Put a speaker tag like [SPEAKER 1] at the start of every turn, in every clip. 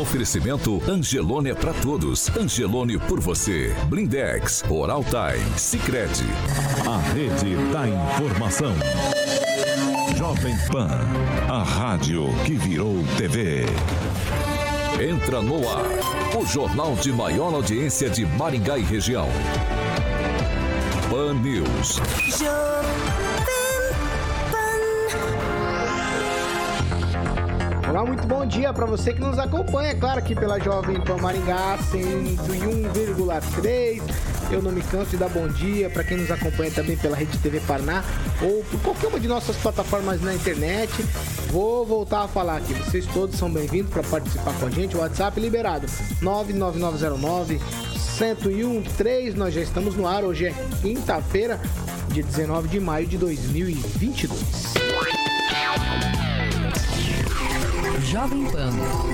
[SPEAKER 1] Oferecimento Angelone é para todos. Angelone por você. Blindex, Oral Time. A rede da informação. Jovem Pan, a rádio que virou TV. Entra no ar, o jornal de maior audiência de Maringá e região. Pan News.
[SPEAKER 2] Muito bom dia para você que nos acompanha, claro, aqui pela Jovem Pan Maringá 101,3. Eu não me canso de dar bom dia para quem nos acompanha também pela Rede TV Paraná ou por qualquer uma de nossas plataformas na internet. Vou voltar a falar aqui. Vocês todos são bem-vindos para participar com a gente. WhatsApp liberado 99909 1013. Nós já estamos no ar. Hoje é quinta-feira, dia 19 de maio de 2022.
[SPEAKER 3] Jovem Pan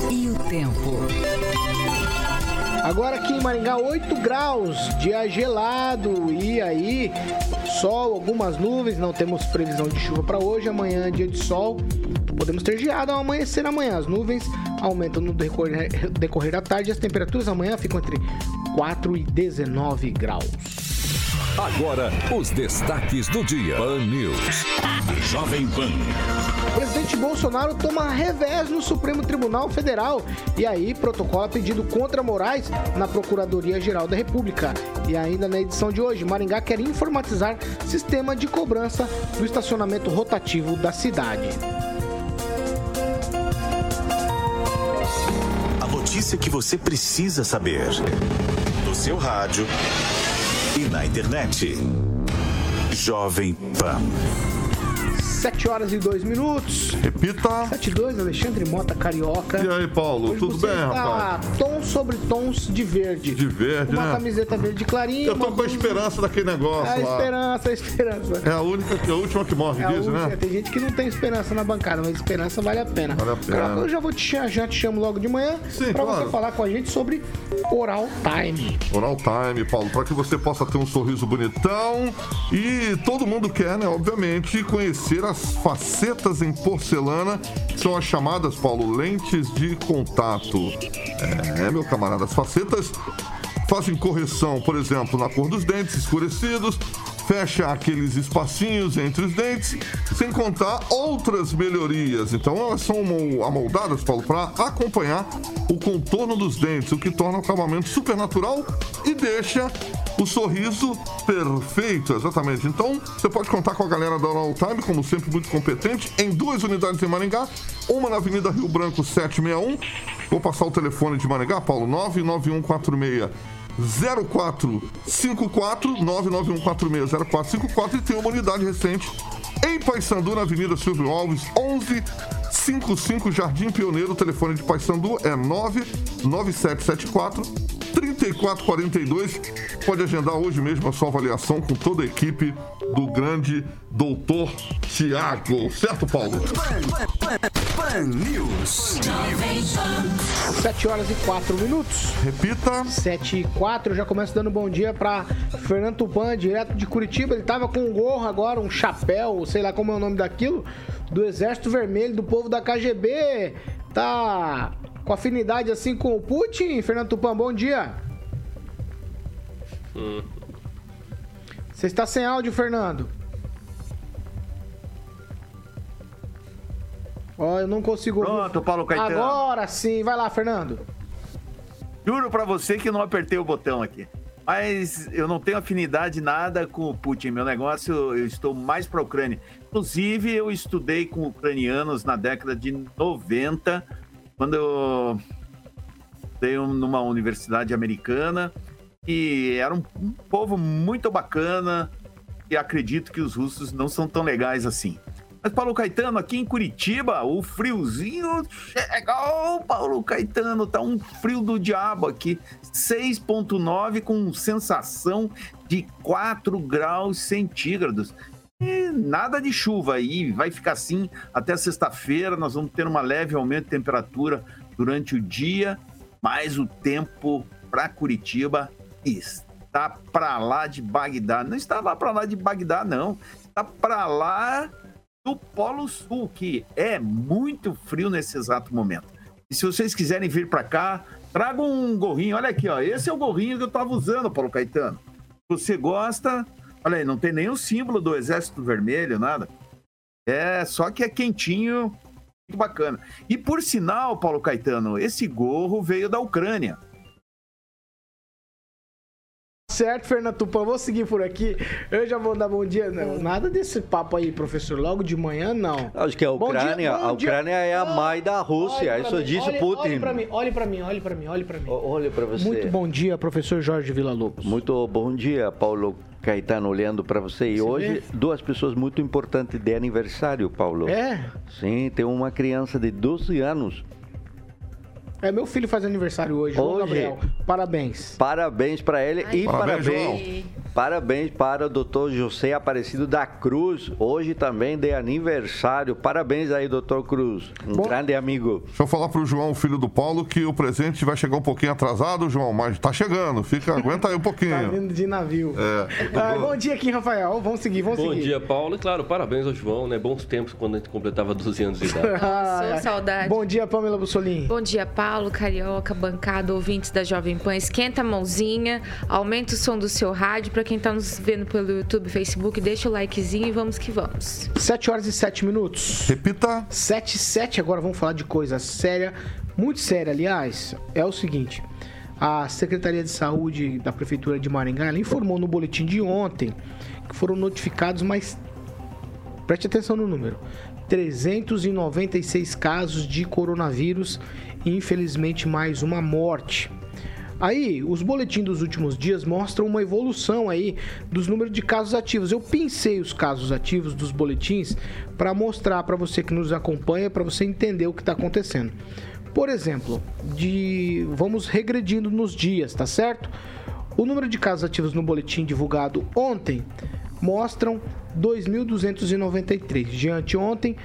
[SPEAKER 3] e o tempo.
[SPEAKER 2] Agora aqui em Maringá, 8 graus, dia gelado. E aí, sol, algumas nuvens, não temos previsão de chuva para hoje. Amanhã, dia de sol. Podemos ter geada ao amanhecer amanhã. As nuvens aumentam no decorrer, decorrer da tarde. As temperaturas amanhã ficam entre 4 e 19 graus.
[SPEAKER 1] Agora, os destaques do dia. Pan News. Jovem Pan.
[SPEAKER 2] O presidente Bolsonaro toma revés no Supremo Tribunal Federal. E aí, protocola pedido contra Moraes na Procuradoria-Geral da República. E ainda na edição de hoje, Maringá quer informatizar sistema de cobrança do estacionamento rotativo da cidade.
[SPEAKER 4] A notícia que você precisa saber. No seu rádio e na internet. Jovem Pan.
[SPEAKER 2] 7 horas e 2 minutos.
[SPEAKER 5] Repita.
[SPEAKER 2] 7 e 2, Alexandre Mota, Carioca.
[SPEAKER 5] E aí, Paulo,
[SPEAKER 2] Hoje
[SPEAKER 5] tudo bem,
[SPEAKER 2] está
[SPEAKER 5] rapaz?
[SPEAKER 2] Tons sobre tons de verde.
[SPEAKER 5] De verde,
[SPEAKER 2] Uma
[SPEAKER 5] né?
[SPEAKER 2] camiseta verde clarinha.
[SPEAKER 5] Eu tô
[SPEAKER 2] uma
[SPEAKER 5] com a esperança daquele negócio
[SPEAKER 2] A
[SPEAKER 5] lá.
[SPEAKER 2] esperança, a esperança.
[SPEAKER 5] É a única, é a última que morre,
[SPEAKER 2] É
[SPEAKER 5] diz, né?
[SPEAKER 2] Tem gente que não tem esperança na bancada, mas esperança vale a pena.
[SPEAKER 5] Vale a pena.
[SPEAKER 2] Carioca, eu já vou te chamar, já te chamo logo de manhã
[SPEAKER 5] Sim,
[SPEAKER 2] pra
[SPEAKER 5] claro.
[SPEAKER 2] você falar com a gente sobre Oral Time.
[SPEAKER 5] Oral Time, Paulo, para que você possa ter um sorriso bonitão. E todo mundo quer, né, obviamente, conhecer as facetas em porcelana, que são as chamadas, Paulo, lentes de contato. É, meu camarada, as facetas fazem correção, por exemplo, na cor dos dentes escurecidos, fecha aqueles espacinhos entre os dentes, sem contar outras melhorias. Então elas são amol- amoldadas, Paulo, para acompanhar o contorno dos dentes, o que torna o acabamento super natural e deixa o sorriso perfeito, exatamente. Então, você pode contar com a galera da Oral Time, como sempre, muito competente, em duas unidades em Maringá, uma na Avenida Rio Branco 761. Vou passar o telefone de Maringá, Paulo, 99146 0454 991460454 e tem uma unidade recente em Paysandu, na Avenida Silvio Alves, 1155 Jardim Pioneiro. O telefone de Paysandu é 99774 3442. Pode agendar hoje mesmo a sua avaliação com toda a equipe do grande doutor Tiago. Certo, Paulo?
[SPEAKER 4] Pan News.
[SPEAKER 2] 7 horas e 4 minutos.
[SPEAKER 5] Repita.
[SPEAKER 2] 7 e 4, eu já começo dando bom dia pra Fernando Tupan, direto de Curitiba. Ele tava com um gorro agora, um chapéu, sei lá como é o nome daquilo, do Exército Vermelho, do povo da KGB. Tá com afinidade assim com o Putin? Fernando Tupan, bom dia. Você está sem áudio, Fernando. Ó, eu não consigo.
[SPEAKER 6] Pronto, Paulo Caetano.
[SPEAKER 2] Agora sim, vai lá, Fernando.
[SPEAKER 6] Juro pra você que não apertei o botão aqui. Mas eu não tenho afinidade nada com o Putin. Meu negócio, eu estou mais pra Ucrânia. Inclusive, eu estudei com ucranianos na década de 90, quando eu estudei numa universidade americana. E era um, um povo muito bacana. E acredito que os russos não são tão legais assim. Mas, Paulo Caetano, aqui em Curitiba, o friozinho chegou, Paulo Caetano. Tá um frio do diabo aqui. 6,9 com sensação de 4 graus centígrados. E nada de chuva aí, vai ficar assim até sexta-feira. Nós vamos ter uma leve aumento de temperatura durante o dia, mas o tempo para Curitiba está para lá de Bagdá. Não estava para lá de Bagdá, não. Está para lá do Polo Sul, que é muito frio nesse exato momento. E se vocês quiserem vir para cá, tragam um gorrinho. Olha aqui, ó. Esse é o gorrinho que eu tava usando, Paulo Caetano. Você gosta? Olha aí, não tem nenhum símbolo do Exército Vermelho, nada. É, só que é quentinho, muito bacana. E por sinal, Paulo Caetano, esse gorro veio da Ucrânia.
[SPEAKER 2] Certo, Fernando Tupan, vou seguir por aqui. Eu já vou dar bom dia. Não, nada desse papo aí, professor. Logo de manhã, não.
[SPEAKER 7] Acho que a Ucrânia,
[SPEAKER 2] dia,
[SPEAKER 7] a Ucrânia é a mãe da Rússia,
[SPEAKER 2] Olhe
[SPEAKER 7] isso disse
[SPEAKER 2] olhe-
[SPEAKER 7] Putin.
[SPEAKER 2] Olhe pra mim, olhe pra mim, olhe pra mim, olhe pra mim.
[SPEAKER 7] O- Olha para você.
[SPEAKER 2] Muito bom dia, professor Jorge Villa-Lobos.
[SPEAKER 7] Muito bom dia, Paulo Caetano, olhando para você. E
[SPEAKER 2] Você
[SPEAKER 7] hoje,
[SPEAKER 2] vê?
[SPEAKER 7] duas pessoas muito importantes de aniversário, Paulo.
[SPEAKER 2] É?
[SPEAKER 7] Sim, tem uma criança de 12 anos.
[SPEAKER 2] É, meu filho faz aniversário hoje, João
[SPEAKER 7] Hoje?
[SPEAKER 2] Gabriel. Parabéns.
[SPEAKER 7] Parabéns para ele e
[SPEAKER 5] Parabéns,
[SPEAKER 7] parabéns, parabéns para o doutor José Aparecido da Cruz, hoje também de aniversário. Parabéns aí, doutor Cruz, um
[SPEAKER 2] Bom-
[SPEAKER 7] grande amigo.
[SPEAKER 5] Deixa eu falar pro João, filho do Paulo, que o presente vai chegar um pouquinho atrasado, João, mas tá chegando. Fica, aguenta aí um
[SPEAKER 2] Tá
[SPEAKER 5] pouquinho.
[SPEAKER 2] vindo de navio.
[SPEAKER 5] É.
[SPEAKER 2] Ah, bom dia aqui, Rafael. Vamos seguir, vamos
[SPEAKER 8] Bom
[SPEAKER 2] seguir.
[SPEAKER 8] dia, Paulo. E claro, parabéns ao João, né? Bons tempos quando a gente completava 12 anos de idade.
[SPEAKER 2] Ah,
[SPEAKER 9] saudade.
[SPEAKER 2] Bom dia, Pamela Bussolini.
[SPEAKER 9] Bom dia, Paulo, Carioca, bancada, ouvintes da Jovem Pan. Esquenta a mãozinha, aumenta o som do seu rádio. Pra quem tá nos vendo pelo YouTube, Facebook, deixa o likezinho e vamos que vamos.
[SPEAKER 2] 7 horas e 7 minutos.
[SPEAKER 5] Repita.
[SPEAKER 2] 7 e 7, agora vamos falar de coisa séria, muito séria, aliás. É o seguinte, a Secretaria de Saúde da Prefeitura de Maringá ela informou no boletim de ontem que foram notificados mais... Preste atenção no número. 396 casos de coronavírus infelizmente, mais uma morte. Aí, os boletins dos últimos dias mostram uma evolução aí dos números de casos ativos. Eu pensei os casos ativos dos boletins para mostrar para você que nos acompanha, para você entender o que está acontecendo. Por exemplo, de vamos regredindo nos dias, tá certo? O número de casos ativos no boletim divulgado ontem mostram 2.293. De anteontem,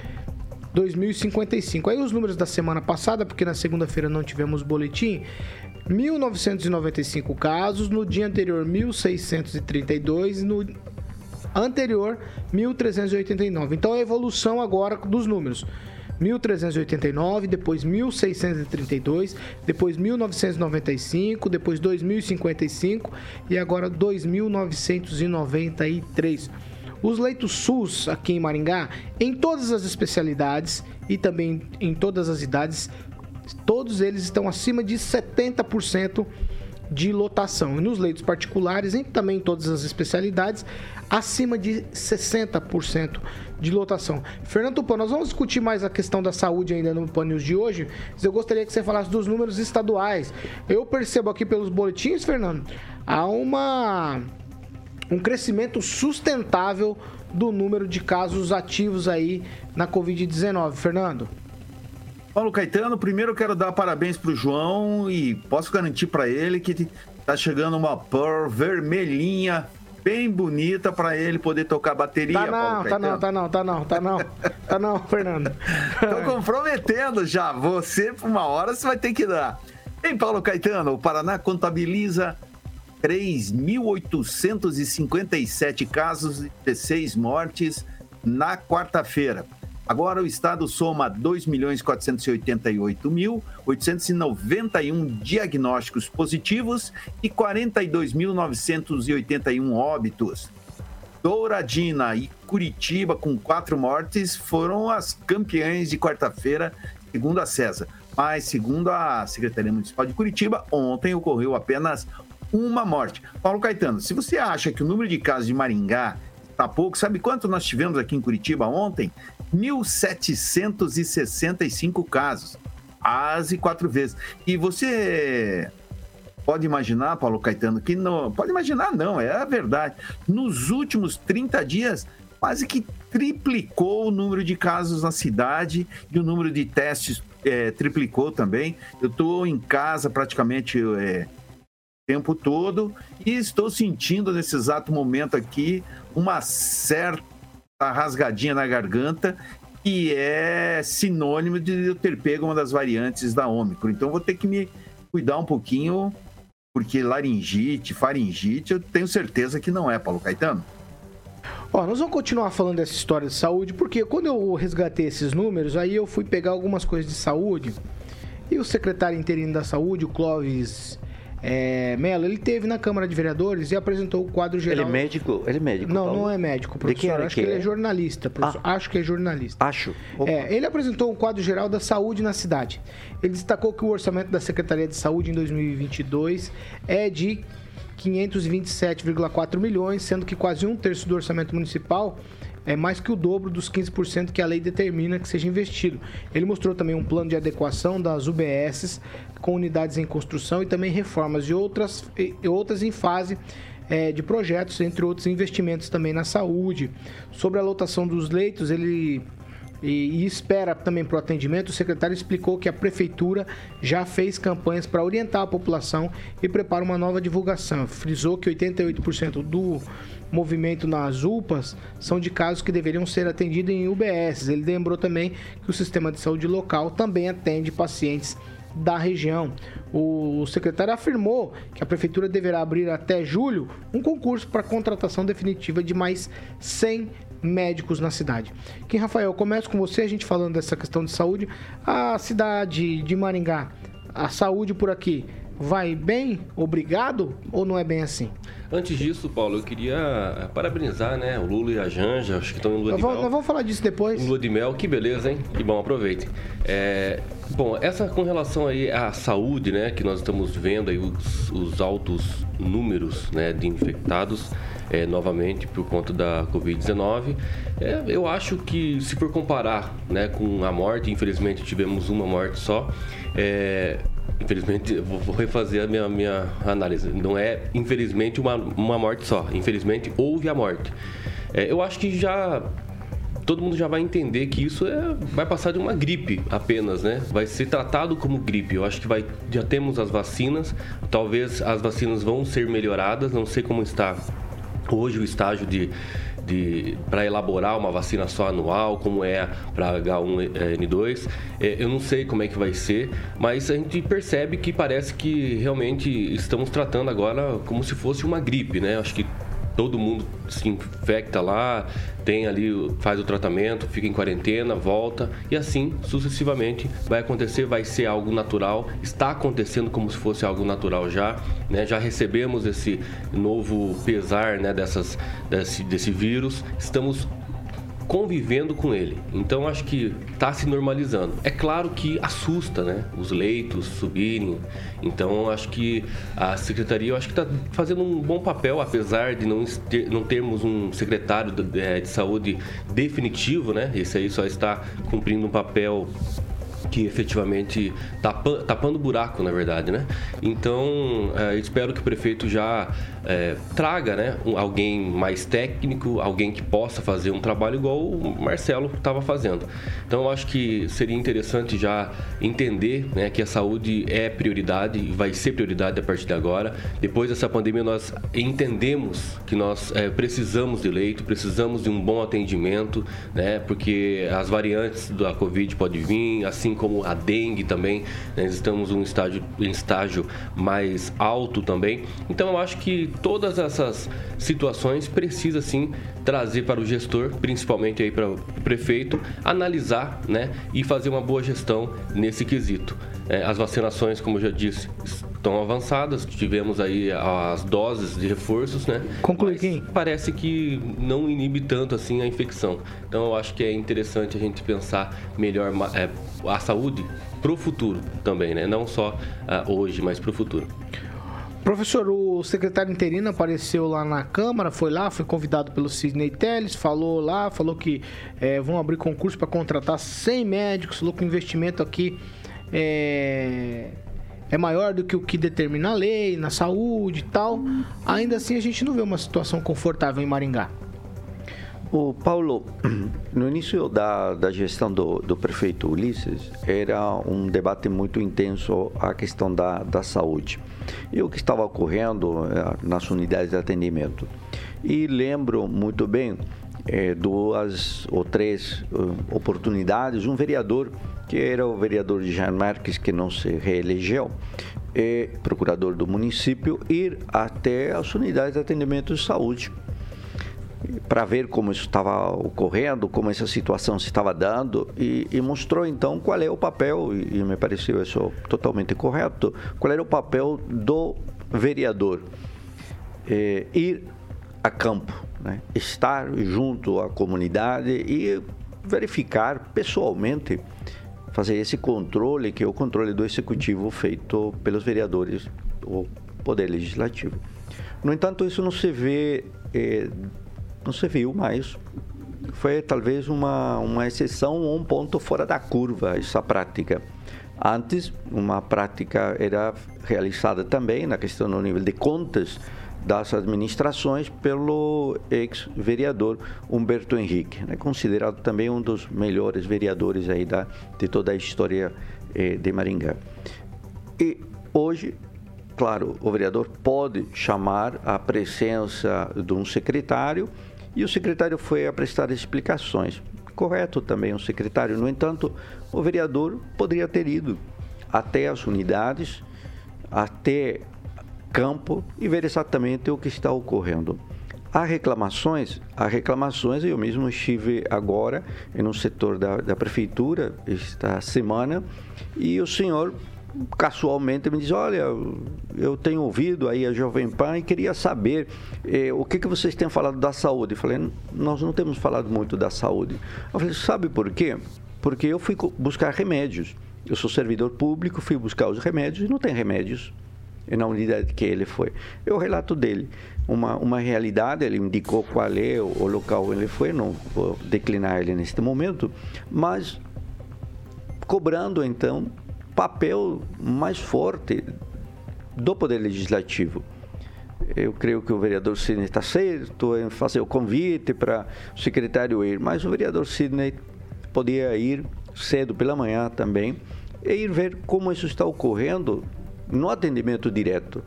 [SPEAKER 2] 2055. Aí os números da semana passada, porque na segunda-feira não tivemos boletim, 1995 casos, no dia anterior 1632, no anterior 1389. Então a evolução agora dos números. 1389, depois 1632, depois 1995, depois 2055 e agora 2993. Os leitos SUS aqui em Maringá, em todas as especialidades e também em todas as idades, todos eles estão acima de 70% de lotação. E nos leitos particulares, e também em todas as especialidades, acima de 60% de lotação. Fernando Tupan, nós vamos discutir mais a questão da saúde ainda no Pan News de hoje, mas eu gostaria que você falasse dos números estaduais. Eu percebo aqui pelos boletins, Fernando, há uma um crescimento sustentável do número de casos ativos aí na Covid-19. Fernando?
[SPEAKER 6] Paulo Caetano, primeiro eu quero dar parabéns pro João e posso garantir para ele que tá chegando uma Pearl vermelhinha, bem bonita para ele poder tocar bateria.
[SPEAKER 2] Tá não, tá não, tá não, tá não, tá não, tá não, Fernando.
[SPEAKER 6] Tô comprometendo já. Você, por uma hora, você vai ter que dar. Em Paulo Caetano, o Paraná contabiliza 3.857 casos e 16 mortes na quarta-feira. Agora o estado soma 2.488.891 diagnósticos positivos e 42.981 óbitos. Douradina e Curitiba, com quatro mortes, foram as campeãs de quarta-feira, segundo a César. Mas, segundo a Secretaria Municipal de Curitiba, ontem ocorreu apenas uma morte. Paulo Caetano, se você acha que o número de casos de Maringá está pouco, sabe quanto nós tivemos aqui em Curitiba ontem? 1.765 casos. Quase quatro vezes. E você pode imaginar, Paulo Caetano, que não. Pode imaginar, não, é a verdade. Nos últimos 30 dias, quase que triplicou o número de casos na cidade e o número de testes é, triplicou também. Eu estou em casa praticamente é, tempo todo e estou sentindo nesse exato momento aqui uma certa rasgadinha na garganta que é sinônimo de eu ter pego uma das variantes da Ômicron. Então vou ter que me cuidar um pouquinho, porque laringite, faringite, eu tenho certeza que não é, Paulo Caetano.
[SPEAKER 2] Ó, nós vamos continuar falando dessa história de saúde, porque quando eu resgatei esses números, aí eu fui pegar algumas coisas de saúde E o secretário interino da Saúde, o Clóvis é, Mello, ele teve na Câmara de Vereadores e apresentou o quadro geral.
[SPEAKER 7] Ele é médico? Ele é médico?
[SPEAKER 2] Não,
[SPEAKER 7] Paulo?
[SPEAKER 2] não é médico,
[SPEAKER 7] De que
[SPEAKER 2] professor.
[SPEAKER 7] área
[SPEAKER 2] Acho
[SPEAKER 7] que
[SPEAKER 2] que ele é
[SPEAKER 7] é?
[SPEAKER 2] jornalista, professor. Acho que é jornalista.
[SPEAKER 7] Acho. Opa.
[SPEAKER 2] É, ele apresentou um quadro geral da saúde na cidade. Ele destacou que o orçamento da Secretaria de Saúde em 2022 é de 527,4 milhões, sendo que quase um terço do orçamento municipal é mais que o dobro dos 15% que a lei determina que seja investido. Ele mostrou também um plano de adequação das UBSs com unidades em construção e também reformas e outras, e outras em fase eh, de projetos, entre outros investimentos também na saúde. Sobre a lotação dos leitos, ele e, e espera também para o atendimento, o secretário explicou que a prefeitura já fez campanhas para orientar a população e prepara uma nova divulgação. Frisou que 88% do movimento nas UPAs são de casos que deveriam ser atendidos em UBS. Ele lembrou também que o sistema de saúde local também atende pacientes da região. O secretário afirmou que a prefeitura deverá abrir até julho um concurso para contratação definitiva de mais 100 médicos na cidade. Kim Rafael, começo com você, a gente falando dessa questão de saúde. A cidade de Maringá, a saúde por aqui vai bem? Obrigado? Ou não é bem assim?
[SPEAKER 8] Antes disso, Paulo, eu queria eh, parabenizar, né, o Lula e a Janja, acho que estão em lua de
[SPEAKER 2] vamos,
[SPEAKER 8] mel.
[SPEAKER 2] nós vamos falar disso depois.
[SPEAKER 8] Em lua de mel, que beleza, hein? Que bom, aproveitem. É, bom, essa com relação aí à saúde, né, que nós estamos vendo aí os, os altos números, né, de infectados é, novamente por conta da Covid-19. É, eu acho que se for comparar, né, com a morte, infelizmente tivemos uma morte só. É, Infelizmente, vou refazer a minha, minha análise. Não é, infelizmente, uma, uma morte só. Infelizmente, houve a morte. É, eu acho que já todo mundo já vai entender que isso é, vai passar de uma gripe apenas, né? Vai ser tratado como gripe. Eu acho que vai, já temos as vacinas. Talvez as vacinas vão ser melhoradas. Não sei como está hoje o estágio de, de para elaborar uma vacina só anual, como é para H1N2. É, eu não sei como é que vai ser, mas a gente percebe que parece que realmente estamos tratando agora como se fosse uma gripe, né? Acho que todo mundo se infecta lá, tem ali, faz o tratamento, fica em quarentena, volta e assim sucessivamente vai acontecer, vai ser algo natural, está acontecendo como se fosse algo natural já, né? Já recebemos esse novo pesar, né, dessas desse, desse vírus, estamos convivendo com ele. Então acho que está se normalizando. É claro que assusta, né? Os leitos subirem. Então acho que a secretaria, acho que está fazendo um bom papel, apesar de não, ter, não termos um secretário de, de saúde definitivo, né? Esse aí só está cumprindo um papel que efetivamente tapa, tapando buraco, na verdade, né? Então, é, espero que o prefeito já é, traga, né, um, alguém mais técnico, alguém que possa fazer um trabalho igual o Marcelo estava fazendo. Então, eu acho que seria interessante já entender, né, que a saúde é prioridade e vai ser prioridade a partir de agora. Depois dessa pandemia, nós entendemos que nós é, precisamos de leito, precisamos de um bom atendimento, né, porque as variantes da Covid podem vir, assim como a dengue também, né, estamos em um estágio, em estágio mais alto também. Então eu acho que todas essas situações precisa sim trazer para o gestor, principalmente aí para o prefeito, analisar, né, e fazer uma boa gestão nesse quesito. É, as vacinações, como eu já disse, estão avançadas. Tivemos aí as doses de reforços, né?
[SPEAKER 2] Conclui, Kim.
[SPEAKER 8] Parece que não inibe tanto assim a infecção. Então eu acho que é interessante a gente pensar melhor é, a saúde pro futuro também, né? Não só ah, hoje, mas pro futuro.
[SPEAKER 2] Professor, o secretário interino apareceu lá na Câmara, foi lá, foi convidado pelo Sidney Telles, falou lá, falou que eh, vão abrir concurso para contratar 100 médicos, falou que o investimento aqui é, é maior do que o que determina a lei, na saúde e tal. Ainda assim, a gente não vê uma situação confortável em Maringá.
[SPEAKER 7] O Paulo, no início da, da gestão do, do prefeito Ulisses, era um debate muito intenso a questão da, da saúde e o que estava ocorrendo eh, nas unidades de atendimento. E lembro muito bem eh, duas ou três eh, oportunidades, um vereador, que era o vereador Jean Marques, que não se reelegeu, e procurador do município, ir até as unidades de atendimento de saúde para ver como isso estava ocorrendo, como essa situação se estava dando e, e, mostrou então qual é o papel, e, me pareceu isso totalmente correto, qual era o papel do vereador. É, ir a campo, né? estar junto à comunidade e verificar pessoalmente, fazer esse controle, que é o controle do executivo feito pelos vereadores do Poder Legislativo. No entanto, isso não se vê, eh, não se viu mais. Foi talvez uma, uma exceção ou um ponto fora da curva essa prática. Antes, uma prática era realizada também na questão no nível de contas das administrações pelo ex-vereador Humberto Henrique, né, considerado também um dos melhores vereadores aí da, de toda a história eh, de Maringá. E hoje, claro, o vereador pode chamar a presença de um secretário e o secretário foi a prestar explicações. Correto também o secretário, no entanto, o vereador poderia ter ido até as unidades, até campo e ver exatamente o que está ocorrendo. Há reclamações, há reclamações, eu mesmo estive agora no setor da, da prefeitura esta semana e o senhor casualmente me diz, olha, eu tenho ouvido aí a Jovem Pan e queria saber eh, o que, que vocês têm falado da saúde. Eu falei, nós não temos falado muito da saúde. Eu falei, sabe por quê? Porque eu fui buscar remédios. Eu sou servidor público, fui buscar os remédios e não tem remédios na unidade que ele foi. O relato dele. Uma, uma realidade, ele indicou qual é o, o local onde ele foi, não vou declinar ele neste momento, mas cobrando então papel mais forte do Poder Legislativo. Eu creio que o vereador Sidney está certo em fazer o convite para o secretário ir, mas o vereador Sidney podia ir cedo pela manhã também e ir ver como isso está ocorrendo no atendimento direto.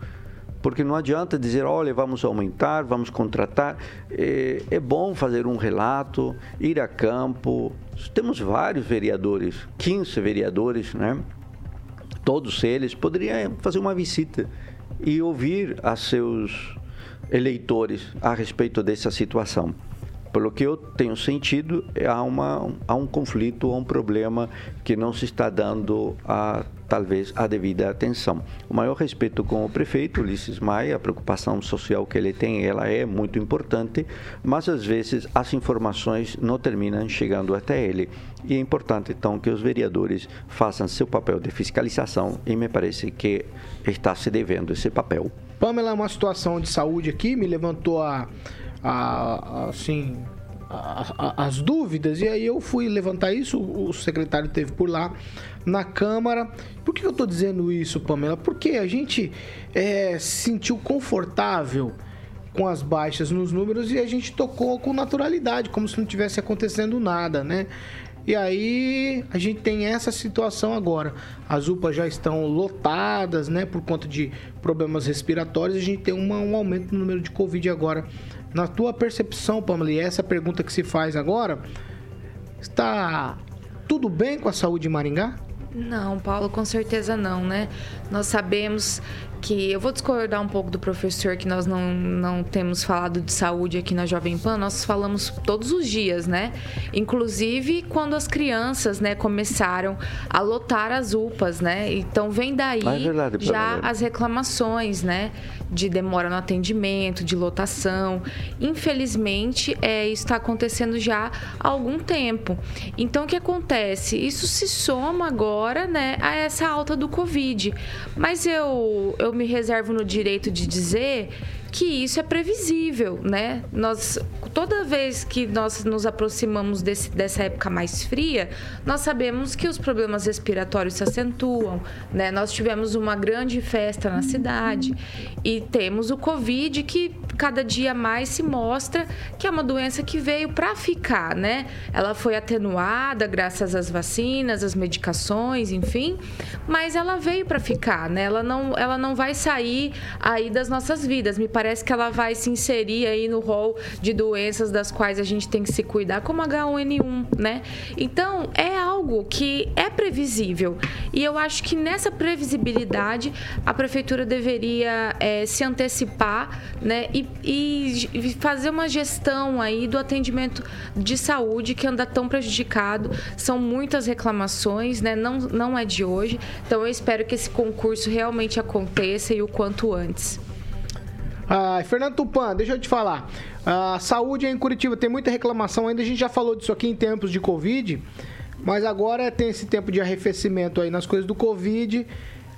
[SPEAKER 7] Porque não adianta dizer, olha, vamos aumentar, vamos contratar. É, é bom fazer um relato, ir a campo. Temos vários vereadores, 15 vereadores, né? Todos eles poderiam fazer uma visita e ouvir a seus eleitores a respeito dessa situação. Pelo que eu tenho sentido, há, uma, há um conflito, há um problema que não se está dando a talvez a devida atenção. O maior respeito com o prefeito Ulisses Maia, a preocupação social que ele tem, ela é muito importante, mas às vezes as informações não terminam chegando até ele. E é importante então que os vereadores façam seu papel de fiscalização e me parece que está se devendo esse papel.
[SPEAKER 2] Pamela, uma situação de saúde aqui me levantou a a, assim, a, a, as dúvidas, e aí eu fui levantar isso, o secretário teve por lá na Câmara. Por que eu estou dizendo isso, Pamela? Porque a gente é, se sentiu confortável com as baixas nos números e a gente tocou com naturalidade, como se não tivesse acontecendo nada, né? E aí a gente tem essa situação agora. As UPAs já estão lotadas, né, por conta de problemas respiratórios. A gente tem uma, um aumento no número de Covid agora na tua percepção, Pamela, essa pergunta que se faz agora, está tudo bem com a saúde de Maringá?
[SPEAKER 9] Não, Paulo, com certeza não, né? Nós sabemos que eu vou discordar um pouco do professor que nós não, não temos falado de saúde aqui na Jovem Pan, nós falamos todos os dias, né? Inclusive quando as crianças, né, começaram a lotar as UPAs, né? Então vem daí ah, é verdade, já as reclamações, né? De demora no atendimento, de lotação. Infelizmente, é, isso está acontecendo já há algum tempo. Então, o que acontece? Isso se soma agora, né, a essa alta do Covid. Mas eu, eu me reservo no direito de dizer que isso é previsível, né? Nós toda vez que nós nos aproximamos desse, dessa época mais fria, nós sabemos que os problemas respiratórios se acentuam, né? Nós tivemos uma grande festa na cidade e temos o Covid que cada dia mais se mostra que é uma doença que veio para ficar, né? Ela foi atenuada graças às vacinas, às medicações, enfim, mas ela veio para ficar, né? Ela não, ela não vai sair aí das nossas vidas. Me parece que ela vai se inserir aí no rol de doenças das quais a gente tem que se cuidar, como H1N1, né? Então, é algo que é previsível. E eu acho que nessa previsibilidade, a prefeitura deveria é, se antecipar, né? E e, fazer uma gestão aí do atendimento de saúde que anda tão prejudicado. São muitas reclamações, né? Não, não é de hoje. Então eu espero que esse concurso realmente aconteça e o quanto antes.
[SPEAKER 2] Ah, Fernando Tupan, deixa eu te falar. A saúde em Curitiba tem muita reclamação ainda. A gente já falou disso aqui em tempos de Covid. Mas agora tem esse tempo de arrefecimento aí nas coisas do Covid.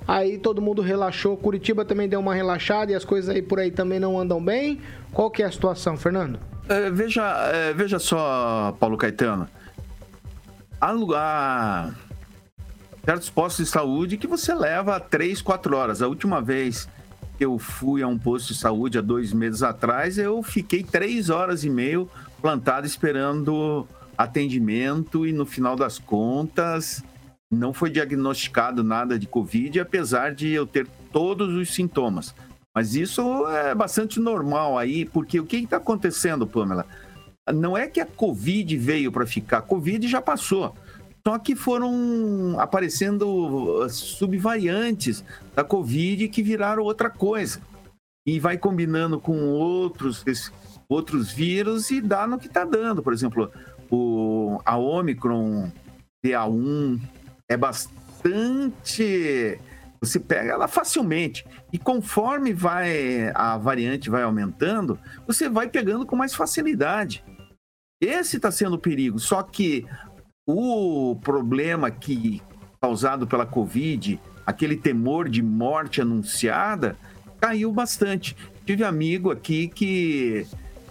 [SPEAKER 2] Aí todo mundo relaxou. Curitiba também deu uma relaxada e as coisas aí por aí também não andam bem. Qual que é a situação, Fernando?
[SPEAKER 6] É, veja, é, veja só, Paulo Caetano. Há certos postos de saúde que você leva 3, 4 horas. A última vez que eu fui a um posto de saúde há dois meses atrás, eu fiquei três horas e meio plantado esperando atendimento e no final das contas não foi diagnosticado nada de Covid, apesar de eu ter todos os sintomas. Mas isso é bastante normal aí, porque o que está acontecendo, Pamela? Não é que a Covid veio para ficar, a Covid já passou. Só que foram aparecendo subvariantes da Covid que viraram outra coisa. E vai combinando com outros, outros vírus e dá no que está dando. Por exemplo, o, a Omicron PA1 é bastante. Você pega ela facilmente. E conforme vai a variante vai aumentando, você vai pegando com mais facilidade. Esse está sendo o perigo. Só que o problema que causado pela Covid, aquele temor de morte anunciada, caiu bastante. Tive amigo aqui que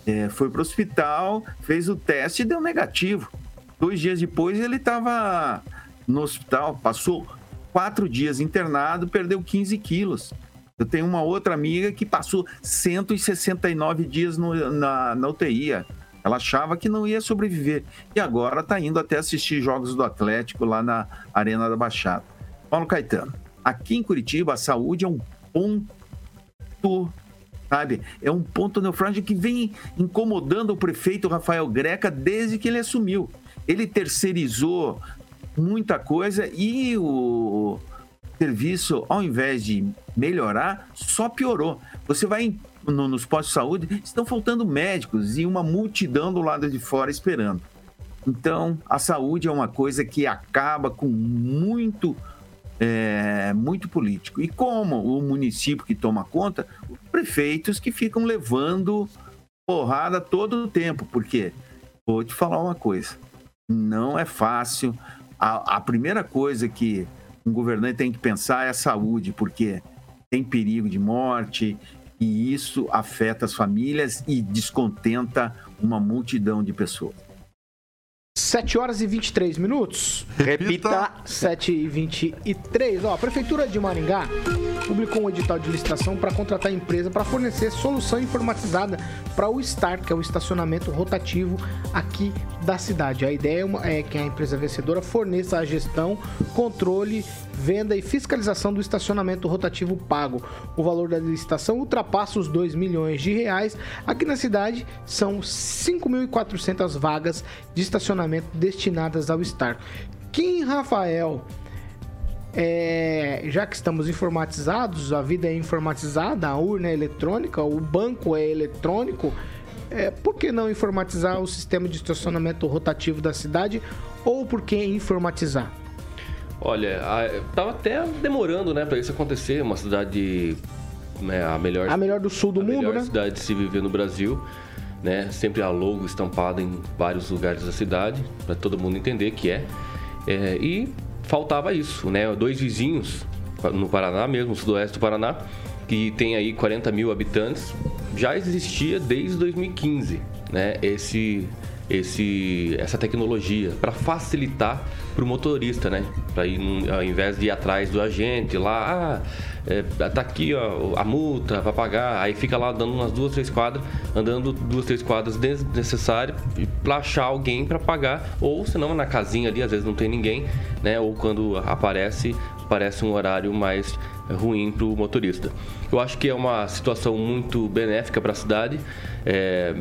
[SPEAKER 6] é, foi para o hospital, fez o teste e deu negativo. Dois dias depois ele estava no hospital, passou quatro dias internado, perdeu 15 quilos. Eu tenho uma outra amiga que passou 169 dias no, na, na UTI. Ela achava que não ia sobreviver. E agora está indo até assistir jogos do Atlético lá na Arena da Baixada. Paulo Caetano, aqui em Curitiba a saúde é um ponto sabe? É um ponto neurálgico que vem incomodando o prefeito Rafael Greca desde que ele assumiu. Ele terceirizou muita coisa e o serviço, ao invés de melhorar, só piorou. Você vai no, nos postos de saúde, estão faltando médicos e uma multidão do lado de fora esperando. Então, a saúde é uma coisa que acaba com muito é, muito político. E como o município que toma conta, os prefeitos que ficam levando porrada todo o tempo, porque vou te falar uma coisa, não é fácil. A, a primeira coisa que um governante tem que pensar é a saúde, porque tem perigo de morte e isso afeta as famílias e descontenta uma multidão de pessoas.
[SPEAKER 2] 7 horas e 23 minutos. Repita. 7 e 23. Ó, a Prefeitura de Maringá publicou um edital de licitação para contratar a empresa para fornecer solução informatizada para o STAR, que é o estacionamento rotativo aqui da cidade. A ideia é, uma, é que a empresa vencedora forneça a gestão, controle venda e fiscalização do estacionamento rotativo pago. O valor da licitação ultrapassa os 2 milhões de reais. Aqui na cidade são 5.400 vagas de estacionamento destinadas ao Star. Kim Rafael, é, já que estamos informatizados, a vida é informatizada, a urna é eletrônica, o banco é eletrônico, é, por que não informatizar o sistema de estacionamento rotativo da cidade ou por que informatizar?
[SPEAKER 8] Olha, tava até demorando, né, para isso acontecer. Uma cidade né, a melhor
[SPEAKER 2] a melhor do sul do
[SPEAKER 8] a
[SPEAKER 2] mundo,
[SPEAKER 8] melhor
[SPEAKER 2] né?
[SPEAKER 8] cidade de se viver no Brasil, né? Sempre a logo estampada em vários lugares da cidade para todo mundo entender que é. é. E faltava isso, né? Dois vizinhos no Paraná mesmo, no sudoeste do Paraná, que tem aí 40 mil habitantes, já existia desde 2015, né? Esse esse, essa tecnologia para facilitar para o motorista, né? Para ir, ao invés de ir atrás do agente lá, ah, é, tá aqui ó, a multa para pagar, aí fica lá dando umas duas, três quadras, andando duas, três quadras desnecessário para achar alguém para pagar, ou senão na casinha ali, às vezes não tem ninguém, né? Ou quando aparece, aparece um horário mais ruim para o motorista. Eu acho que é uma situação muito benéfica para a cidade. É,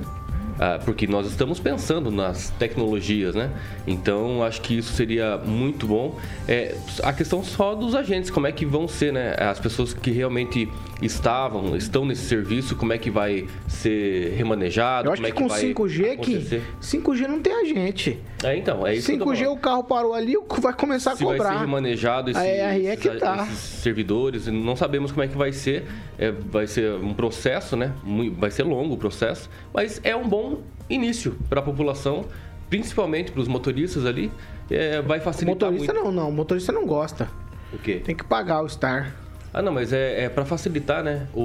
[SPEAKER 8] Ah, porque nós estamos pensando nas tecnologias, né? Então acho que isso seria muito bom. É, a questão só dos agentes, como é que vão ser, né? As pessoas que realmente estavam, estão nesse serviço, como é que vai ser remanejado?
[SPEAKER 2] Eu acho
[SPEAKER 8] como
[SPEAKER 2] que
[SPEAKER 8] é
[SPEAKER 2] com
[SPEAKER 8] vai
[SPEAKER 2] 5G que
[SPEAKER 8] acontecer?
[SPEAKER 2] 5G não tem agente.
[SPEAKER 8] É, então, é isso que eu tô
[SPEAKER 2] 5G
[SPEAKER 8] falando.
[SPEAKER 2] o carro parou ali, vai começar a
[SPEAKER 8] se vai ser
[SPEAKER 2] cobrar.
[SPEAKER 8] remanejado esse,
[SPEAKER 2] A ERE é que
[SPEAKER 8] esses,
[SPEAKER 2] tá.
[SPEAKER 8] esses servidores, não sabemos como é que vai ser. É, vai ser um processo, né? Vai ser longo o processo, mas é um bom início para a população, principalmente para os motoristas ali. É, vai facilitar
[SPEAKER 2] Motorista
[SPEAKER 8] muito.
[SPEAKER 2] não, não. Motorista não gosta.
[SPEAKER 8] O quê?
[SPEAKER 2] Tem que pagar o Star.
[SPEAKER 8] Ah, não, mas é, é para facilitar, né? O,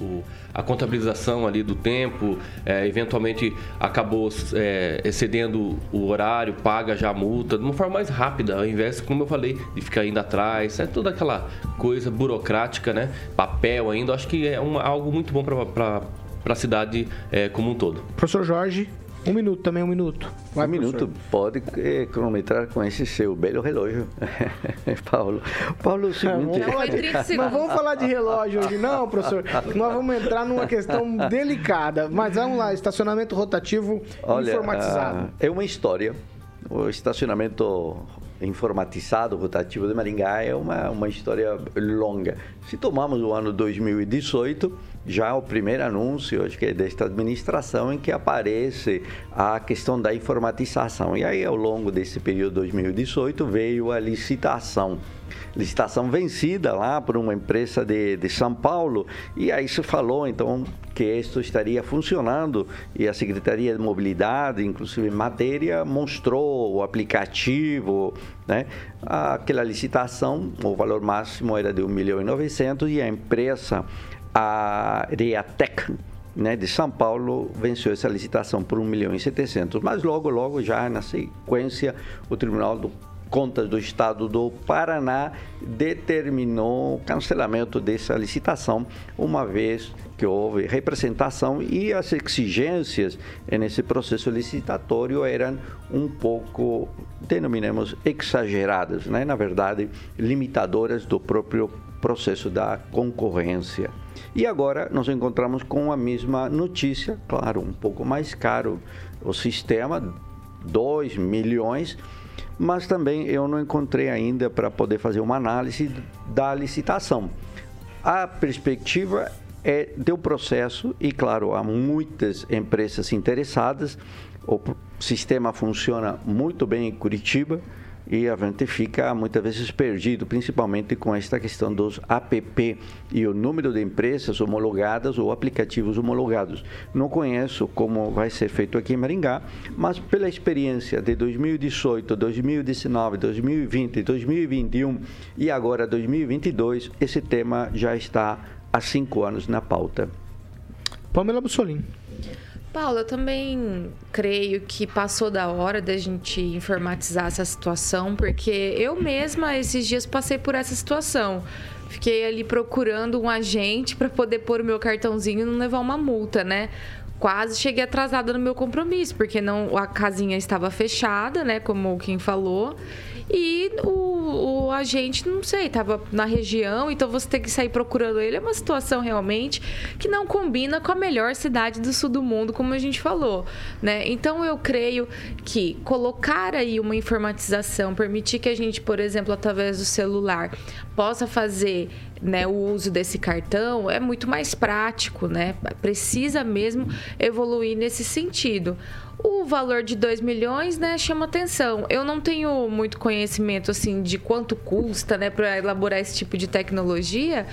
[SPEAKER 8] o- a contabilização ali do tempo, é, eventualmente acabou é, excedendo o horário, paga já a multa, de uma forma mais rápida, ao invés, como eu falei, de ficar indo atrás, é toda aquela coisa burocrática, né? Papel ainda, acho que é uma- algo muito bom para a cidade é, como um todo.
[SPEAKER 2] Professor Jorge, um minuto também, um minuto. Vai,
[SPEAKER 7] um minuto pode eh, cronometrar com esse seu belo relógio, Paulo. Paulo, é o seguinte...
[SPEAKER 2] Vamos falar de- Não vamos falar de relógio hoje, não, professor. Nós vamos entrar numa questão delicada. Mas vamos lá, estacionamento rotativo
[SPEAKER 7] Olha,
[SPEAKER 2] informatizado.
[SPEAKER 7] ah, é uma história. O estacionamento informatizado, rotativo de Maringá é uma, uma história longa. Se tomamos o ano 2018, já o primeiro anúncio, acho que é desta administração, em que aparece a questão da informatização. E aí, ao longo desse período 2018, veio a licitação licitação vencida lá por uma empresa de, de São Paulo. E aí se falou então que isto estaria funcionando. E a Secretaria de Mobilidade, inclusive matéria, mostrou o aplicativo, né? Aquela licitação, o valor máximo era de 1 milhão e 900 e a empresa, a Reatec, né, de São Paulo venceu essa licitação por 1 milhão e 700, mas logo, logo já na sequência o Tribunal do Contas do Estado do Paraná determinou o cancelamento dessa licitação, uma vez que houve representação e as exigências nesse processo licitatório eram um pouco, denominamos, exageradas, né? na verdade, limitadoras do próprio processo da concorrência. E agora nos encontramos com a mesma notícia, claro, um pouco mais caro o sistema, 2 milhões, mas também eu não encontrei ainda para poder fazer uma análise da licitação. A perspectiva é do processo e, claro, há muitas empresas interessadas. O sistema funciona muito bem em Curitiba e a gente fica muitas vezes perdido, principalmente com esta questão dos app e o número de empresas homologadas ou aplicativos homologados. Não conheço como vai ser feito aqui em Maringá, mas pela experiência de 2018, 2019, 2020, 2021 e agora 2022, esse tema já está há cinco anos na pauta.
[SPEAKER 2] Pamela Bussolini.
[SPEAKER 9] Paula, eu também creio que passou da hora da gente informatizar essa situação, porque eu mesma esses dias passei por essa situação. Fiquei ali procurando um agente para poder pôr o meu cartãozinho e não levar uma multa, né? Quase cheguei atrasada no meu compromisso, porque não a casinha estava fechada, né? Como quem falou. E o, o agente, não sei, estava na região, então você tem que sair procurando ele. É uma situação realmente que não combina com a melhor cidade do sul do mundo, como a gente falou, né? Então eu creio que colocar aí uma informatização, permitir que a gente, por exemplo, através do celular, possa fazer né, o uso desse cartão é muito mais prático, né? Precisa mesmo evoluir nesse sentido. O valor de 2 milhões, né, chama atenção. Eu não tenho muito conhecimento assim de quanto custa, né, para elaborar esse tipo de tecnologia,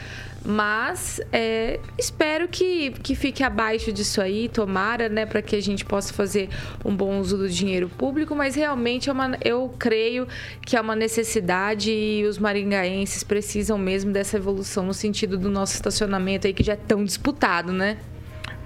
[SPEAKER 9] mas é, espero que, que fique abaixo disso aí, tomara, né, para que a gente possa fazer um bom uso do dinheiro público, mas realmente é uma, eu creio que é uma necessidade e os maringaenses precisam mesmo dessa evolução no sentido do nosso estacionamento aí que já é tão disputado, né?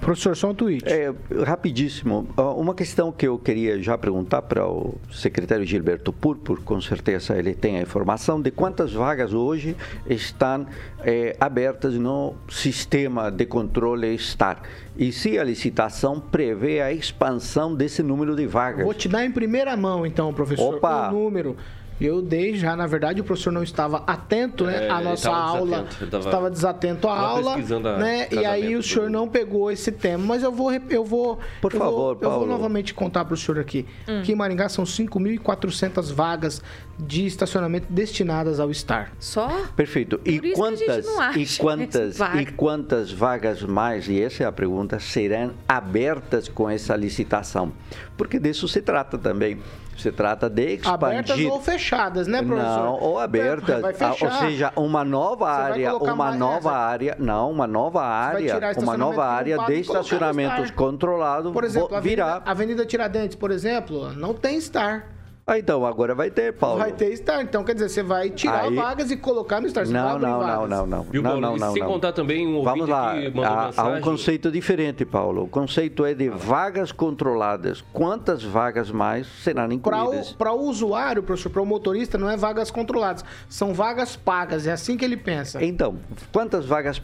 [SPEAKER 2] Professor, só um tweet.
[SPEAKER 7] É, rapidíssimo. Ah, Uma questão que eu queria já perguntar para o secretário Gilberto Purpur, com certeza ele tem a informação de quantas vagas hoje estão eh, abertas no sistema de controle STAR. E se a licitação prevê a expansão desse número de vagas.
[SPEAKER 2] Vou te dar em primeira mão, então, professor,
[SPEAKER 7] Opa!
[SPEAKER 2] o número. Eu dei já, na verdade, o professor não estava atento, né?
[SPEAKER 8] É,
[SPEAKER 2] à
[SPEAKER 8] ele
[SPEAKER 2] nossa aula.
[SPEAKER 8] desatento, ele estava-
[SPEAKER 2] desatento à
[SPEAKER 8] estava
[SPEAKER 2] aula,
[SPEAKER 8] pesquisando a
[SPEAKER 2] né? E aí o senhor não pegou esse tema, mas eu vou eu vou
[SPEAKER 7] Por
[SPEAKER 2] eu vou-
[SPEAKER 7] favor,
[SPEAKER 2] eu vou
[SPEAKER 7] Paulo.
[SPEAKER 2] novamente contar para o senhor aqui. Que em Maringá são 5.400 vagas de estacionamento destinadas ao Star.
[SPEAKER 9] Só?
[SPEAKER 7] Perfeito.
[SPEAKER 9] Por
[SPEAKER 7] E
[SPEAKER 9] a
[SPEAKER 7] quantas,
[SPEAKER 9] gente não acha
[SPEAKER 7] e quantas, e quantas vagas mais, e essa é a pergunta, serão abertas com essa licitação? Porque disso se trata também. Se trata de expandir.
[SPEAKER 2] Abertas ou fechadas, né, professor?
[SPEAKER 7] Não, ou abertas, ou seja, uma nova
[SPEAKER 2] Você
[SPEAKER 7] área, uma nova
[SPEAKER 2] vai-
[SPEAKER 7] área, não, uma nova área, uma nova área de estacionamentos controlados
[SPEAKER 2] Por exemplo, a Avenida,
[SPEAKER 7] virá.
[SPEAKER 2] Avenida Tiradentes, por exemplo, não tem Star.
[SPEAKER 7] Ah, então, agora vai ter, Paulo.
[SPEAKER 2] Vai ter Star. Então, quer dizer, você vai tirar
[SPEAKER 7] Aí-
[SPEAKER 2] vagas e colocar no Star. Você
[SPEAKER 7] Não, não, não, não, não.
[SPEAKER 8] Viu,
[SPEAKER 7] não,
[SPEAKER 8] Paulo?
[SPEAKER 7] não,
[SPEAKER 8] E
[SPEAKER 7] não,
[SPEAKER 8] sem
[SPEAKER 7] não.
[SPEAKER 8] contar também um
[SPEAKER 7] Vamos lá,
[SPEAKER 8] que mandou
[SPEAKER 7] há, há um conceito diferente, Paulo. O conceito é de vagas controladas. Quantas vagas mais serão
[SPEAKER 2] Para
[SPEAKER 7] incluídas?
[SPEAKER 2] o, pra o usuário, professor, para o motorista, não é vagas controladas, são vagas pagas. É assim que ele pensa.
[SPEAKER 7] Então, quantas vagas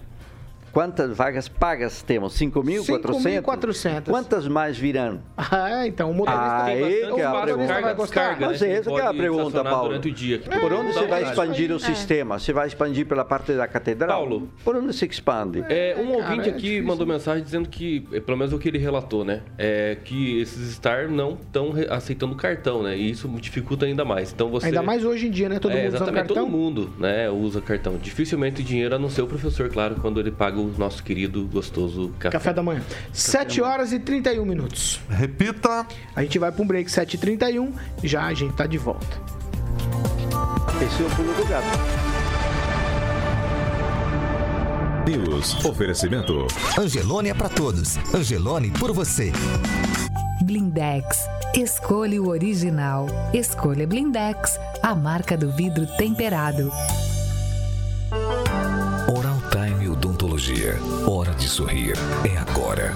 [SPEAKER 7] quantas vagas pagas temos? 5.400?
[SPEAKER 2] 5.400.
[SPEAKER 7] Quantas mais virão?
[SPEAKER 2] Ah, então o motorista
[SPEAKER 7] Aí
[SPEAKER 2] tem
[SPEAKER 7] que é a
[SPEAKER 2] o
[SPEAKER 7] pergunta.
[SPEAKER 2] vai gostar.
[SPEAKER 8] Descarga,
[SPEAKER 7] Mas
[SPEAKER 8] né?
[SPEAKER 7] essa
[SPEAKER 8] Você
[SPEAKER 7] que é a pergunta, Paulo.
[SPEAKER 8] Durante o dia.
[SPEAKER 7] Por onde você vai
[SPEAKER 8] vontade.
[SPEAKER 7] expandir o
[SPEAKER 2] É.
[SPEAKER 7] sistema? Você vai expandir pela parte da catedral?
[SPEAKER 8] Paulo.
[SPEAKER 7] Por onde se expande?
[SPEAKER 8] É, um
[SPEAKER 2] cara,
[SPEAKER 8] ouvinte
[SPEAKER 2] é
[SPEAKER 8] aqui
[SPEAKER 2] difícil.
[SPEAKER 8] mandou mensagem dizendo que, pelo menos o que ele relatou, né? É que esses Star não estão aceitando cartão, né? E isso dificulta ainda mais. Então você.
[SPEAKER 2] Ainda mais hoje em dia, né? Todo
[SPEAKER 8] é,
[SPEAKER 2] mundo
[SPEAKER 8] exatamente,
[SPEAKER 2] cartão.
[SPEAKER 8] todo mundo, né, usa cartão. Dificilmente dinheiro, a não ser o professor, claro, quando ele paga o nosso querido, gostoso café.
[SPEAKER 2] Café da manhã. 7 horas e 31 minutos.
[SPEAKER 5] Repita.
[SPEAKER 2] A gente vai para um break 7h31. Já a gente tá de volta.
[SPEAKER 7] Esse é o pulo do gato.
[SPEAKER 1] News. Oferecimento.
[SPEAKER 10] Angelone é pra todos. Angelone por você.
[SPEAKER 3] Blindex. Escolha o original. Escolha Blindex, a marca do vidro temperado.
[SPEAKER 1] Hora de sorrir. É agora.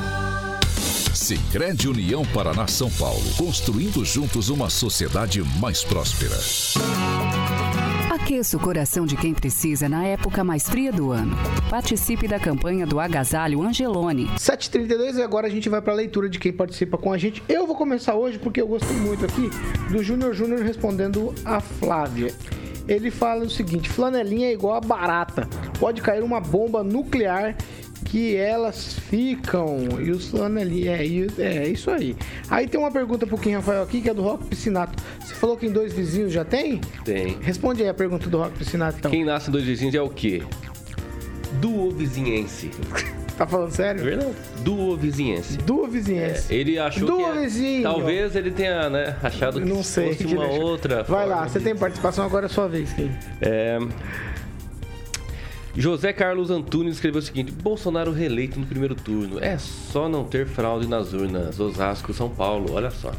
[SPEAKER 1] Sicredi União Paraná São Paulo. Construindo juntos uma sociedade mais próspera.
[SPEAKER 3] Aqueça o coração de quem precisa na época mais fria do ano. Participe da campanha do Agasalho Angelone.
[SPEAKER 2] 7h32 e agora a gente vai para a leitura de quem participa com a gente. Eu vou começar hoje porque eu gostei muito aqui do Júnior Júnior respondendo a Flávia. Ele fala o seguinte: flanelinha é igual a barata. Pode cair uma bomba nuclear que elas ficam. E os flanelinhas. É, é isso aí. Aí tem uma pergunta pro Kim Rafael aqui que é do Rock Piscinato. Você falou que em dois vizinhos já tem?
[SPEAKER 8] Tem.
[SPEAKER 2] Responde aí a pergunta do Rock Piscinato então.
[SPEAKER 8] Quem nasce em dois vizinhos é o quê? Duo vizinhense.
[SPEAKER 2] Tá falando
[SPEAKER 8] É
[SPEAKER 2] sério?
[SPEAKER 8] verdade? Duo vizinhense.
[SPEAKER 2] Do vizinhense.
[SPEAKER 8] Ele achou
[SPEAKER 2] Do
[SPEAKER 8] que é-
[SPEAKER 2] vizinho.
[SPEAKER 8] talvez ele tenha, né, achado que
[SPEAKER 2] Não sei.
[SPEAKER 8] fosse
[SPEAKER 2] que
[SPEAKER 8] uma
[SPEAKER 2] deixa-
[SPEAKER 8] outra.
[SPEAKER 2] Vai lá,
[SPEAKER 8] forma
[SPEAKER 2] você
[SPEAKER 8] de-
[SPEAKER 2] tem participação, agora é sua vez, Kim.
[SPEAKER 8] É... José Carlos Antunes escreveu o seguinte: Bolsonaro reeleito no primeiro turno. É só não ter fraude nas urnas. Osasco, São Paulo. Olha só.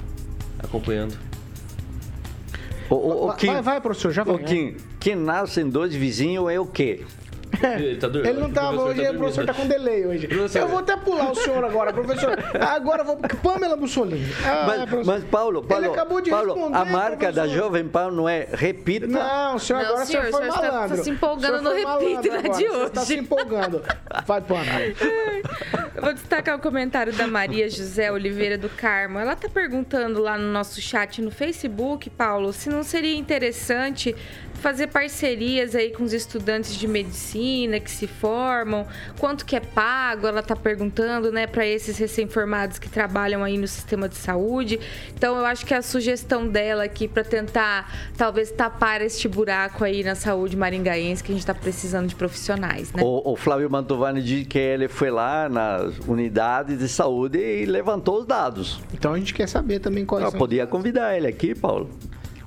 [SPEAKER 8] Acompanhando.
[SPEAKER 7] O, o, o
[SPEAKER 2] Vai,
[SPEAKER 7] Kim,
[SPEAKER 2] vai, vai, professor, já vai.
[SPEAKER 7] o Kim, quem nasce em dois vizinhos é o quê?
[SPEAKER 8] Ele, tá dormindo.
[SPEAKER 2] Ele não tá,
[SPEAKER 8] professor
[SPEAKER 2] hoje, o professor tá com delay hoje.
[SPEAKER 8] Professor.
[SPEAKER 2] Eu vou até pular o senhor agora, professor. Agora eu vou. Pamela Bussolini. Ah,
[SPEAKER 7] Mas, mas, Paulo, Paulo,
[SPEAKER 2] Ele acabou de
[SPEAKER 7] Paulo
[SPEAKER 2] responder,
[SPEAKER 7] a marca da. Jovem Pan não é repita.
[SPEAKER 2] Não, o senhor
[SPEAKER 9] Não,
[SPEAKER 2] agora o senhor,
[SPEAKER 9] senhor,
[SPEAKER 2] foi
[SPEAKER 9] o senhor está-
[SPEAKER 2] malandro.
[SPEAKER 9] está se empolgando no repita da de
[SPEAKER 2] Tá
[SPEAKER 9] hoje.
[SPEAKER 2] se empolgando. Vai, Pamela.
[SPEAKER 9] Vou destacar o comentário da Maria José Oliveira do Carmo. Ela tá perguntando lá no nosso chat no Facebook, Paulo, se não seria interessante fazer parcerias aí com os estudantes de medicina que se formam, quanto que é pago, ela tá perguntando, né, para esses recém-formados que trabalham aí no sistema de saúde. Então eu acho que a sugestão dela aqui para tentar talvez tapar este buraco aí na saúde maringaense que a gente tá precisando de profissionais, né?
[SPEAKER 7] O, o Flávio Mantovani diz que ele foi lá nas unidades de saúde e levantou os dados.
[SPEAKER 2] Então a gente quer saber também quais
[SPEAKER 7] Eu
[SPEAKER 2] são.
[SPEAKER 7] podia convidar ele aqui, Paulo.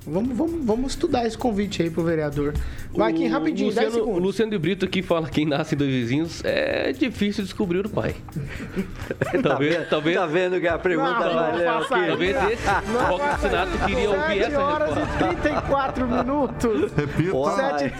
[SPEAKER 2] Vamos, vamos, vamos estudar esse convite aí pro vereador. Vai aqui
[SPEAKER 8] O
[SPEAKER 2] rapidinho, 10
[SPEAKER 8] Luciano, o
[SPEAKER 2] segundos.
[SPEAKER 8] Luciano de Brito aqui fala que quem nasce em dois vizinhos é difícil descobrir o pai. talvez, talvez,
[SPEAKER 7] Tá vendo que a pergunta
[SPEAKER 2] Não, não
[SPEAKER 7] valeu aqui?
[SPEAKER 8] talvez esse
[SPEAKER 2] Não
[SPEAKER 8] Senato
[SPEAKER 2] isso.
[SPEAKER 8] queria ouvir
[SPEAKER 2] 7
[SPEAKER 8] essa
[SPEAKER 2] horas
[SPEAKER 8] resposta.
[SPEAKER 2] e 34 minutos.
[SPEAKER 5] Repita.
[SPEAKER 7] Ó,
[SPEAKER 2] Sete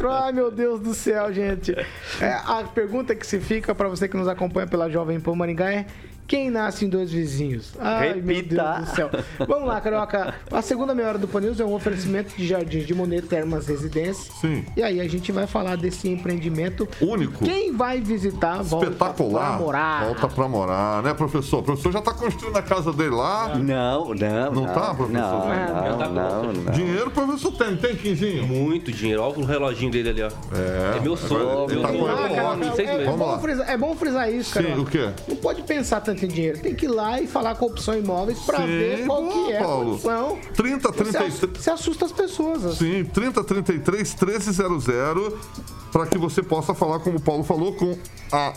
[SPEAKER 2] Ai, meu Deus do céu, gente. É, a pergunta que se fica para você que nos acompanha pela Jovem Pan Maringá é Quem nasce em dois vizinhos? Ai,
[SPEAKER 7] Repita.
[SPEAKER 2] meu Deus do céu. Vamos lá, Carioca. A segunda meia hora do Pan News é um oferecimento de Jardins de Monet Termas Residência.
[SPEAKER 5] Sim.
[SPEAKER 2] E aí a gente vai falar desse empreendimento.
[SPEAKER 5] Único.
[SPEAKER 2] Quem vai visitar, volta
[SPEAKER 5] Espetacular.
[SPEAKER 2] pra morar.
[SPEAKER 5] Volta pra morar, né, professor? O professor já tá construindo a casa dele lá.
[SPEAKER 7] Não, não,
[SPEAKER 5] Não tá, professor?
[SPEAKER 7] Não,
[SPEAKER 2] É,
[SPEAKER 7] não, não, não.
[SPEAKER 5] Dinheiro o professor tem, tem, Quinzinho?
[SPEAKER 8] Muito dinheiro. Olha o reloginho dele ali, ó.
[SPEAKER 5] É.
[SPEAKER 8] É meu sonho.
[SPEAKER 5] Ele
[SPEAKER 8] meu
[SPEAKER 5] tá
[SPEAKER 8] sonho.
[SPEAKER 2] Ah, cara, é.
[SPEAKER 5] Vamos
[SPEAKER 2] bom frisar, é bom frisar isso,
[SPEAKER 5] Sim,
[SPEAKER 2] cara.
[SPEAKER 5] o quê?
[SPEAKER 2] Não pode pensar tanto em dinheiro. Tem que ir lá e falar com a opção imóveis
[SPEAKER 5] Sim,
[SPEAKER 2] ver qual que é
[SPEAKER 5] Paulo.
[SPEAKER 2] a condição.
[SPEAKER 5] 30,
[SPEAKER 2] Você,
[SPEAKER 5] 33.
[SPEAKER 2] ass- você assusta as pessoas. assim.
[SPEAKER 5] Sim, 3033 1300 para que você possa falar, como o Paulo falou, com a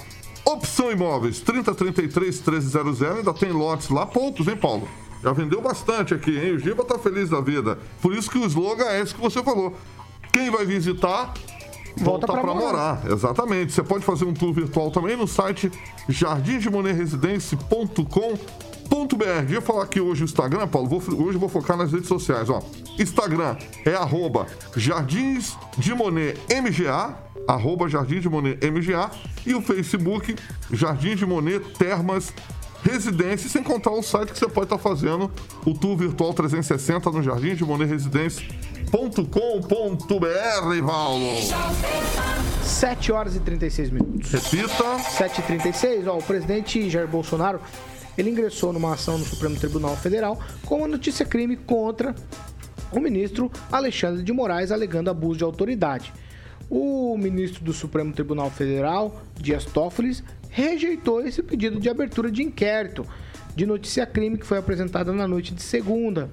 [SPEAKER 5] Opção Imóveis 3033 1300. Ainda tem lotes lá, poucos, hein, Paulo? Já vendeu bastante aqui, hein? O Giba tá feliz da vida. Por isso que o slogan é esse que você falou. Quem vai visitar, volta,
[SPEAKER 2] pra
[SPEAKER 5] pra morar. Exatamente. Você pode fazer um tour virtual também no site jardimdemonerresidência.com.br. Deixa eu falar aqui hoje o Instagram, Paulo. Vou- hoje eu vou focar nas redes sociais, ó. Instagram é arroba Jardins de Monet MGA, arroba Jardim de Monet MGA, e o Facebook Jardim de Monet Termas Residência, sem contar o site que você pode estar fazendo o tour virtual 360 no Jardim de Monet Residência.com.br, Paulo.
[SPEAKER 2] 7 horas e 36 minutos.
[SPEAKER 5] Repita.
[SPEAKER 2] 7h36, ó, o presidente Jair Bolsonaro, ele ingressou numa ação no Supremo Tribunal Federal com uma notícia crime contra o ministro Alexandre de Moraes alegando abuso de autoridade. O ministro do Supremo Tribunal Federal, Dias Toffoli, rejeitou esse pedido de abertura de inquérito de notícia crime que foi apresentada na noite de segunda.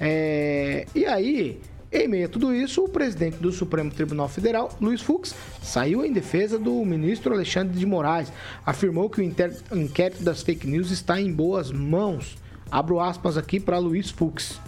[SPEAKER 2] É, E aí, em meio a tudo isso, o presidente do Supremo Tribunal Federal, Luiz Fux, saiu em defesa do ministro Alexandre de Moraes. Afirmou que o inquérito das fake news está em boas mãos. Abro aspas aqui para Luiz Fux.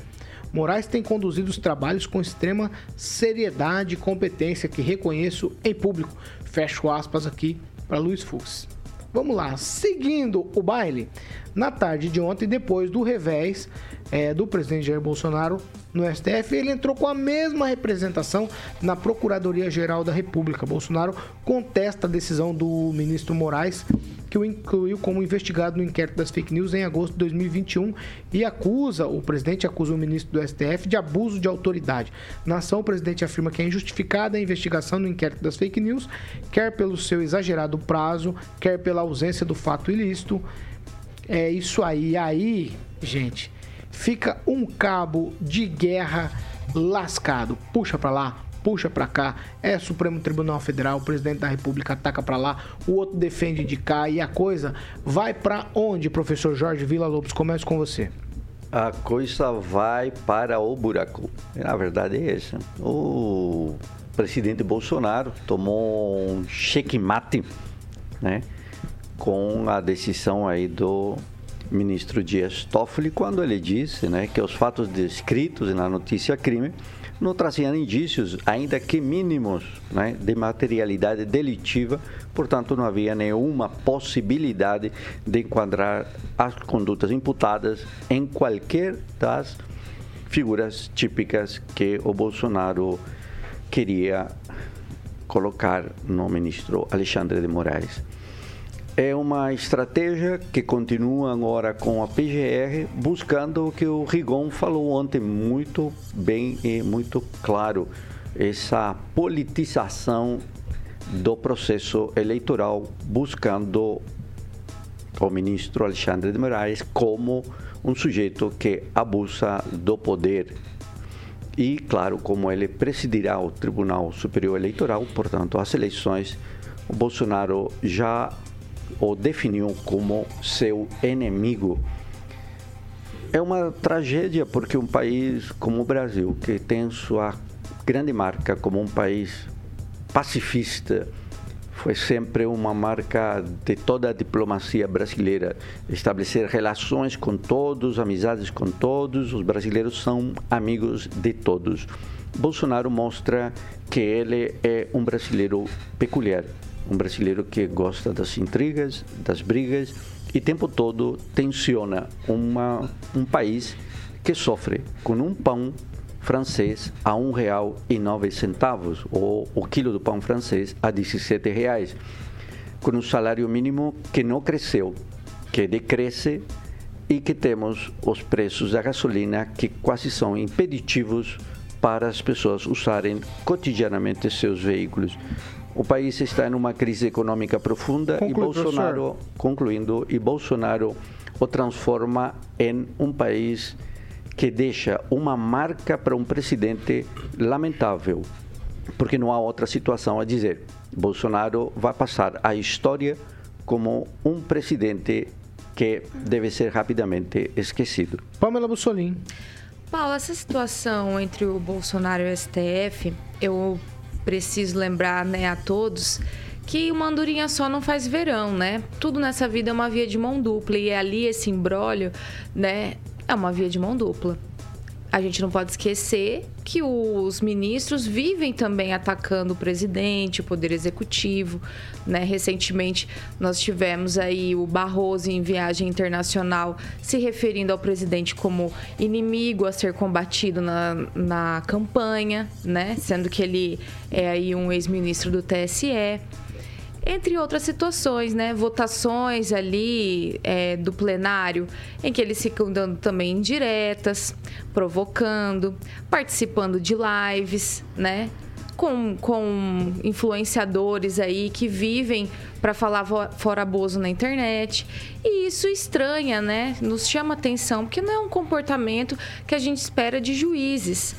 [SPEAKER 2] Moraes tem conduzido os trabalhos com extrema seriedade e competência que reconheço em público. Fecho aspas aqui para Luiz Fux. Vamos lá, seguindo o baile, na tarde de ontem, depois do revés eh, do presidente Jair Bolsonaro no STF, ele entrou com a mesma representação na Procuradoria-Geral da República. Bolsonaro contesta a decisão do ministro Moraes, que o incluiu como investigado no inquérito das fake news em agosto de 2021 e acusa, o presidente acusa o ministro do STF de abuso de autoridade. Na ação, o presidente afirma que é injustificada a investigação no inquérito das fake news, quer pelo seu exagerado prazo, quer pela ausência do fato ilícito. É isso aí. Aí, gente, fica um cabo de guerra lascado. Puxa pra lá, puxa pra cá. É Supremo Tribunal Federal, o presidente da República ataca pra lá, o outro defende de cá e a coisa vai pra onde, professor Jorge Vila Lobos? Começo com você.
[SPEAKER 7] A coisa vai para o buraco. Na verdade é essa. O presidente Bolsonaro tomou um checkmate, né? Com a decisão aí do ministro Dias Toffoli quando ele disse, né, que os fatos descritos na notícia crime não traziam indícios, ainda que mínimos, né, de materialidade delitiva, portanto não havia nenhuma possibilidade de enquadrar as condutas imputadas em qualquer das figuras típicas que o Bolsonaro queria colocar no ministro Alexandre de Moraes. É uma estratégia que continua agora com a PGR, buscando o que o Rigon falou ontem muito bem e muito claro, essa politização do processo eleitoral, buscando o ministro Alexandre de Moraes como um sujeito que abusa do poder. E, claro, como ele presidirá o Tribunal Superior Eleitoral, portanto, as eleições, o Bolsonaro já o definiu como seu inimigo. É uma tragédia porque um país como o Brasil, que tem sua grande marca como um país pacifista, foi sempre uma marca de toda a diplomacia brasileira. Estabelecer relações com todos, amizades com todos, os brasileiros são amigos de todos. Bolsonaro mostra que ele é um brasileiro peculiar, um brasileiro que gosta das intrigas, das brigas e tempo todo tensiona uma, um país que sofre com um pão francês a um real e nove centavos, ou o quilo do pão francês a 17 reais, com um salário mínimo que não cresceu que decresce e que temos os preços da gasolina que quase são impeditivos para as pessoas usarem cotidianamente seus veículos. O país está em uma crise econômica profunda
[SPEAKER 2] Conclui,
[SPEAKER 7] e Bolsonaro, concluindo, e Bolsonaro o transforma em um país que deixa uma marca para um presidente lamentável, porque não há outra situação a dizer. Bolsonaro vai passar à história como um presidente que deve ser rapidamente esquecido.
[SPEAKER 2] Pamela Bussolini.
[SPEAKER 9] Paulo, essa situação entre o Bolsonaro e o STF, eu preciso lembrar né, a todos que uma andorinha só não faz verão, né? Tudo nessa vida é uma via de mão dupla e ali esse imbróglio, né, é uma via de mão dupla. A gente não pode esquecer que os ministros vivem também atacando o presidente, o poder executivo, né? Recentemente nós tivemos aí o Barroso em viagem internacional se referindo ao presidente como inimigo a ser combatido na, na campanha, né? Sendo que ele é aí um ex-ministro do TSE entre outras situações, né? Votações ali é, do plenário, em que eles ficam dando também indiretas, provocando, participando de lives, né? Com, com influenciadores aí que vivem para falar fora bozo na internet. E isso estranha, né? Nos chama atenção, porque não é um comportamento que a gente espera de juízes.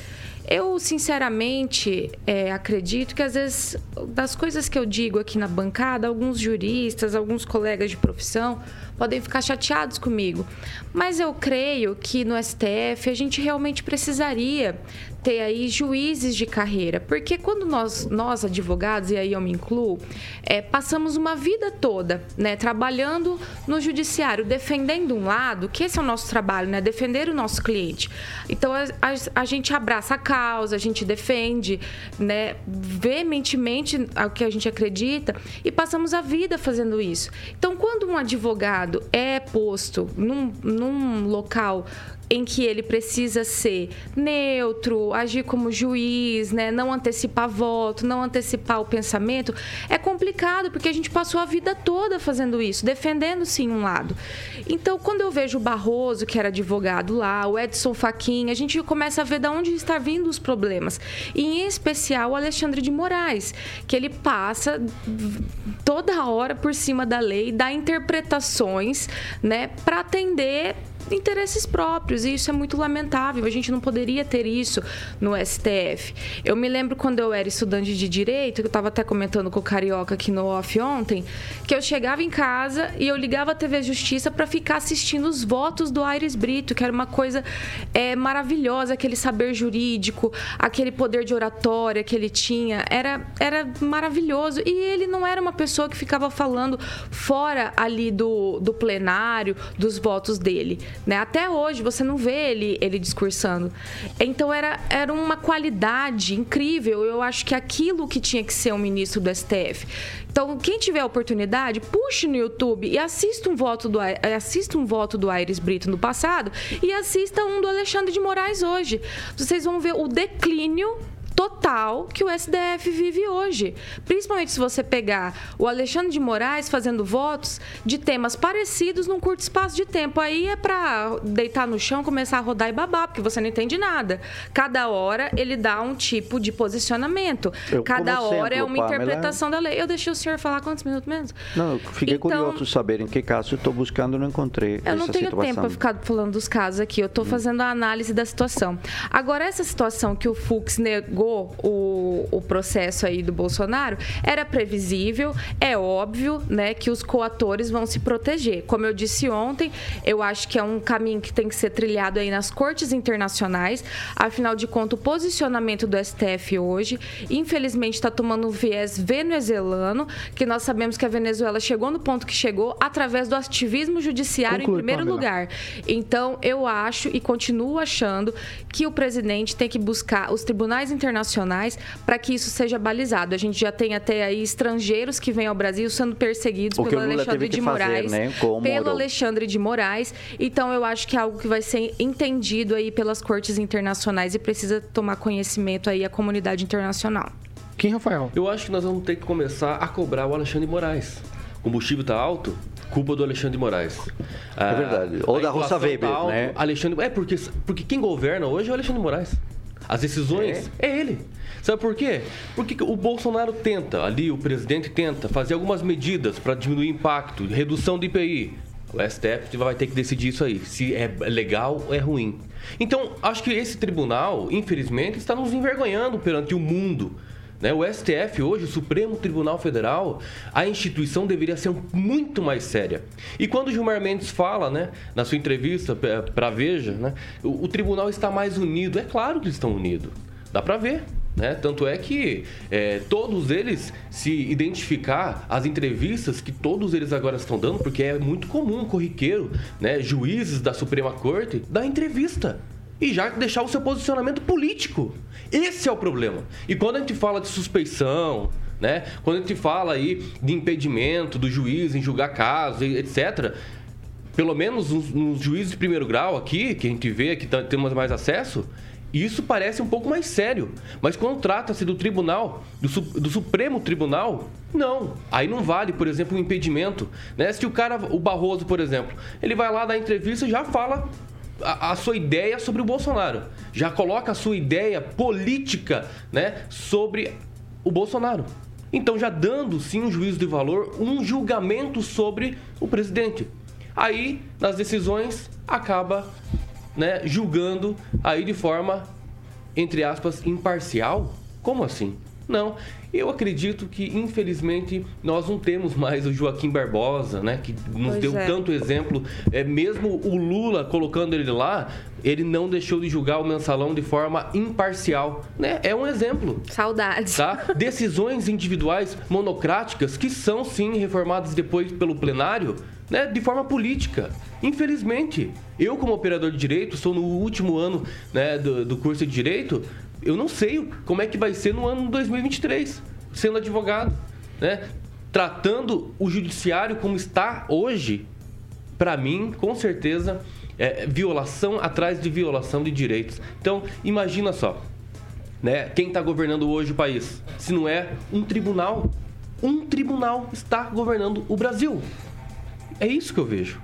[SPEAKER 9] Eu, sinceramente, é, acredito que às vezes, das coisas que eu digo aqui na bancada, alguns juristas, alguns colegas de profissão podem ficar chateados comigo. Mas eu creio que no STF a gente realmente precisaria ter aí juízes de carreira, porque quando nós, nós advogados, e aí eu me incluo, é, passamos uma vida toda, né, trabalhando no judiciário, defendendo um lado, que esse é o nosso trabalho, né, defender o nosso cliente. Então a, a, a gente abraça a causa, a gente defende, né, veementemente o que a gente acredita e passamos a vida fazendo isso. Então quando um advogado é posto num, num local em que ele precisa ser neutro, agir como juiz, né? não antecipar voto, não antecipar o pensamento, é complicado porque a gente passou a vida toda fazendo isso, defendendo sim um lado. Então, quando eu vejo o Barroso, que era advogado lá, o Edson Fachin, a gente começa a ver de onde está vindo os problemas. E, em especial o Alexandre de Moraes, que ele passa toda hora por cima da lei, dá interpretações, né, para atender interesses próprios, e isso é muito lamentável. A gente não poderia ter isso no STF. Eu me lembro quando eu era estudante de direito, eu estava até comentando com o Carioca aqui no off ontem, que eu chegava em casa e eu ligava a TV Justiça para ficar assistindo os votos do Aires Brito, que era uma coisa é, maravilhosa, aquele saber jurídico, aquele poder de oratória que ele tinha, era, era maravilhoso. E ele não era uma pessoa que ficava falando fora ali do, do plenário, dos votos dele. Né? Até hoje você não vê ele, ele discursando. Então era, era uma qualidade incrível. Eu acho que aquilo que tinha que ser um ministro do STF. Então, quem tiver a oportunidade, puxe no YouTube e assista um voto do, assista um voto do Aires Brito no passado e assista um do Alexandre de Moraes hoje. Vocês vão ver o declínio total que o SDF vive hoje. Principalmente se você pegar o Alexandre de Moraes fazendo votos de temas parecidos num curto espaço de tempo. Aí é para deitar no chão, começar a rodar e babar, porque você não entende nada. Cada hora ele dá um tipo de posicionamento. Eu, Cada hora é uma Pamela... interpretação da lei. Eu deixei o senhor falar quantos minutos menos?
[SPEAKER 7] Não, eu fiquei então, curioso saber em que caso eu estou buscando não encontrei
[SPEAKER 9] Eu não tenho
[SPEAKER 7] situação.
[SPEAKER 9] tempo para ficar falando dos casos aqui. Eu estou hum. fazendo a análise da situação. Agora, essa situação que o Fux negou o, o processo aí do Bolsonaro, era previsível, é óbvio, né, que os coatores vão se proteger. Como eu disse ontem, eu acho que é um caminho que tem que ser trilhado aí nas cortes internacionais. Afinal de contas, o posicionamento do STF hoje, infelizmente, está tomando um viés venezuelano, que nós sabemos que a Venezuela chegou no ponto que chegou através do ativismo judiciário Conclui, em primeiro Pamela. lugar. Então, eu acho e continuo achando que o presidente tem que buscar os tribunais internacionais internacionais para que isso seja balizado. A gente já tem até aí estrangeiros que vêm ao Brasil sendo perseguidos pelo Alexandre de Moraes, fazer, né? pelo Alexandre de Moraes. Então eu acho que é algo que vai ser entendido aí pelas cortes internacionais e precisa tomar conhecimento aí a comunidade internacional.
[SPEAKER 2] Quem, Rafael?
[SPEAKER 8] Eu acho que nós vamos ter que começar a cobrar o Alexandre de Moraes. O combustível está alto, culpa do Alexandre de Moraes.
[SPEAKER 7] É verdade. Ou da Rosa Weber, tá né?
[SPEAKER 8] Alexandre, é porque, porque quem governa hoje é o Alexandre de Moraes. As decisões é, é ele. Sabe por quê? Porque o Bolsonaro tenta, ali o presidente tenta fazer algumas medidas para diminuir o impacto, redução do IPI. O STF vai ter que decidir isso aí, se é legal ou é ruim. Então, acho que esse tribunal, infelizmente, está nos envergonhando perante o mundo. Né? O STF hoje, o Supremo Tribunal Federal, a instituição deveria ser muito mais séria. E quando o Gilmar Mendes fala, né, na sua entrevista para Veja, né, o, o tribunal está mais unido. É claro que eles estão unidos. Dá para ver. Né? Tanto é que é, todos eles se identificar as entrevistas que todos eles agora estão dando, porque é muito comum, corriqueiro, né? juízes da Suprema Corte, dar entrevista e já deixar o seu posicionamento político. Esse é o problema. E quando a gente fala de suspeição, né? Quando a gente fala aí de impedimento do juiz em julgar casos, etc. Pelo menos nos, juízes de primeiro grau aqui, que a gente vê que tá, temos mais acesso, isso parece um pouco mais sério. Mas quando trata-se do tribunal, do, do, Supremo Tribunal, não. Aí não vale, por exemplo, um impedimento. Né? Se o cara, o Barroso, por exemplo, ele vai lá dar entrevista e já fala a, a, sua ideia sobre o Bolsonaro. Já coloca a sua ideia política né, sobre o Bolsonaro. Então, já dando sim um juízo de valor, um julgamento sobre o presidente. Aí, nas decisões, acaba né, julgando aí de forma, entre aspas, imparcial. Como assim? Não, eu acredito que infelizmente nós não temos mais o Joaquim Barbosa, né, que nos pois deu é. tanto exemplo. É mesmo o Lula colocando ele lá, ele não deixou de julgar o mensalão de forma imparcial, né? É um exemplo.
[SPEAKER 9] Saudades.
[SPEAKER 8] Tá? Decisões individuais monocráticas que são sim reformadas depois pelo plenário, né, de forma política. Infelizmente, eu como operador de direito, sou no último ano né, do, do curso de direito, eu não sei como é que vai ser no ano 2023, sendo advogado, né? Tratando o judiciário como está hoje, para mim, com certeza, é violação atrás de violação de direitos. Então, imagina só, né? Quem está governando hoje o país? Se não é um tribunal, um tribunal está governando o Brasil. É isso que eu vejo.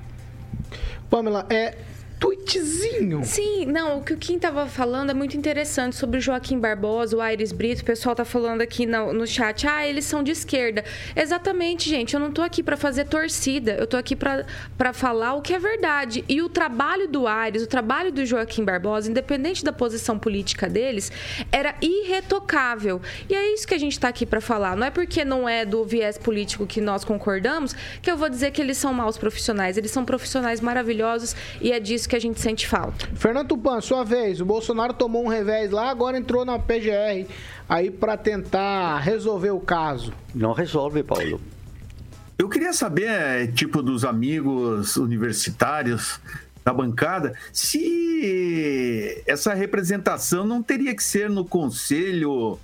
[SPEAKER 2] Pamela, é, tweetzinho.
[SPEAKER 9] Sim, não, o que o Kim tava falando é muito interessante sobre o Joaquim Barbosa, o Aires Brito. O pessoal tá falando aqui no, no chat, ah, eles são de esquerda. Exatamente, gente. Eu não tô aqui para fazer torcida. Eu tô aqui para falar o que é verdade. E o trabalho do Aires, o trabalho do Joaquim Barbosa, independente da posição política deles, era irretocável. E é isso que a gente tá aqui para falar. Não é porque não é do viés político que nós concordamos que eu vou dizer que eles são maus profissionais. Eles são profissionais maravilhosos e é disso que a gente sente falta.
[SPEAKER 2] Fernando Tupan, sua vez. O Bolsonaro tomou um revés lá, agora entrou na PGR aí para tentar resolver o caso.
[SPEAKER 7] Não resolve, Paulo.
[SPEAKER 6] Eu queria saber, tipo, dos amigos universitários da bancada, se essa representação não teria que ser no conselho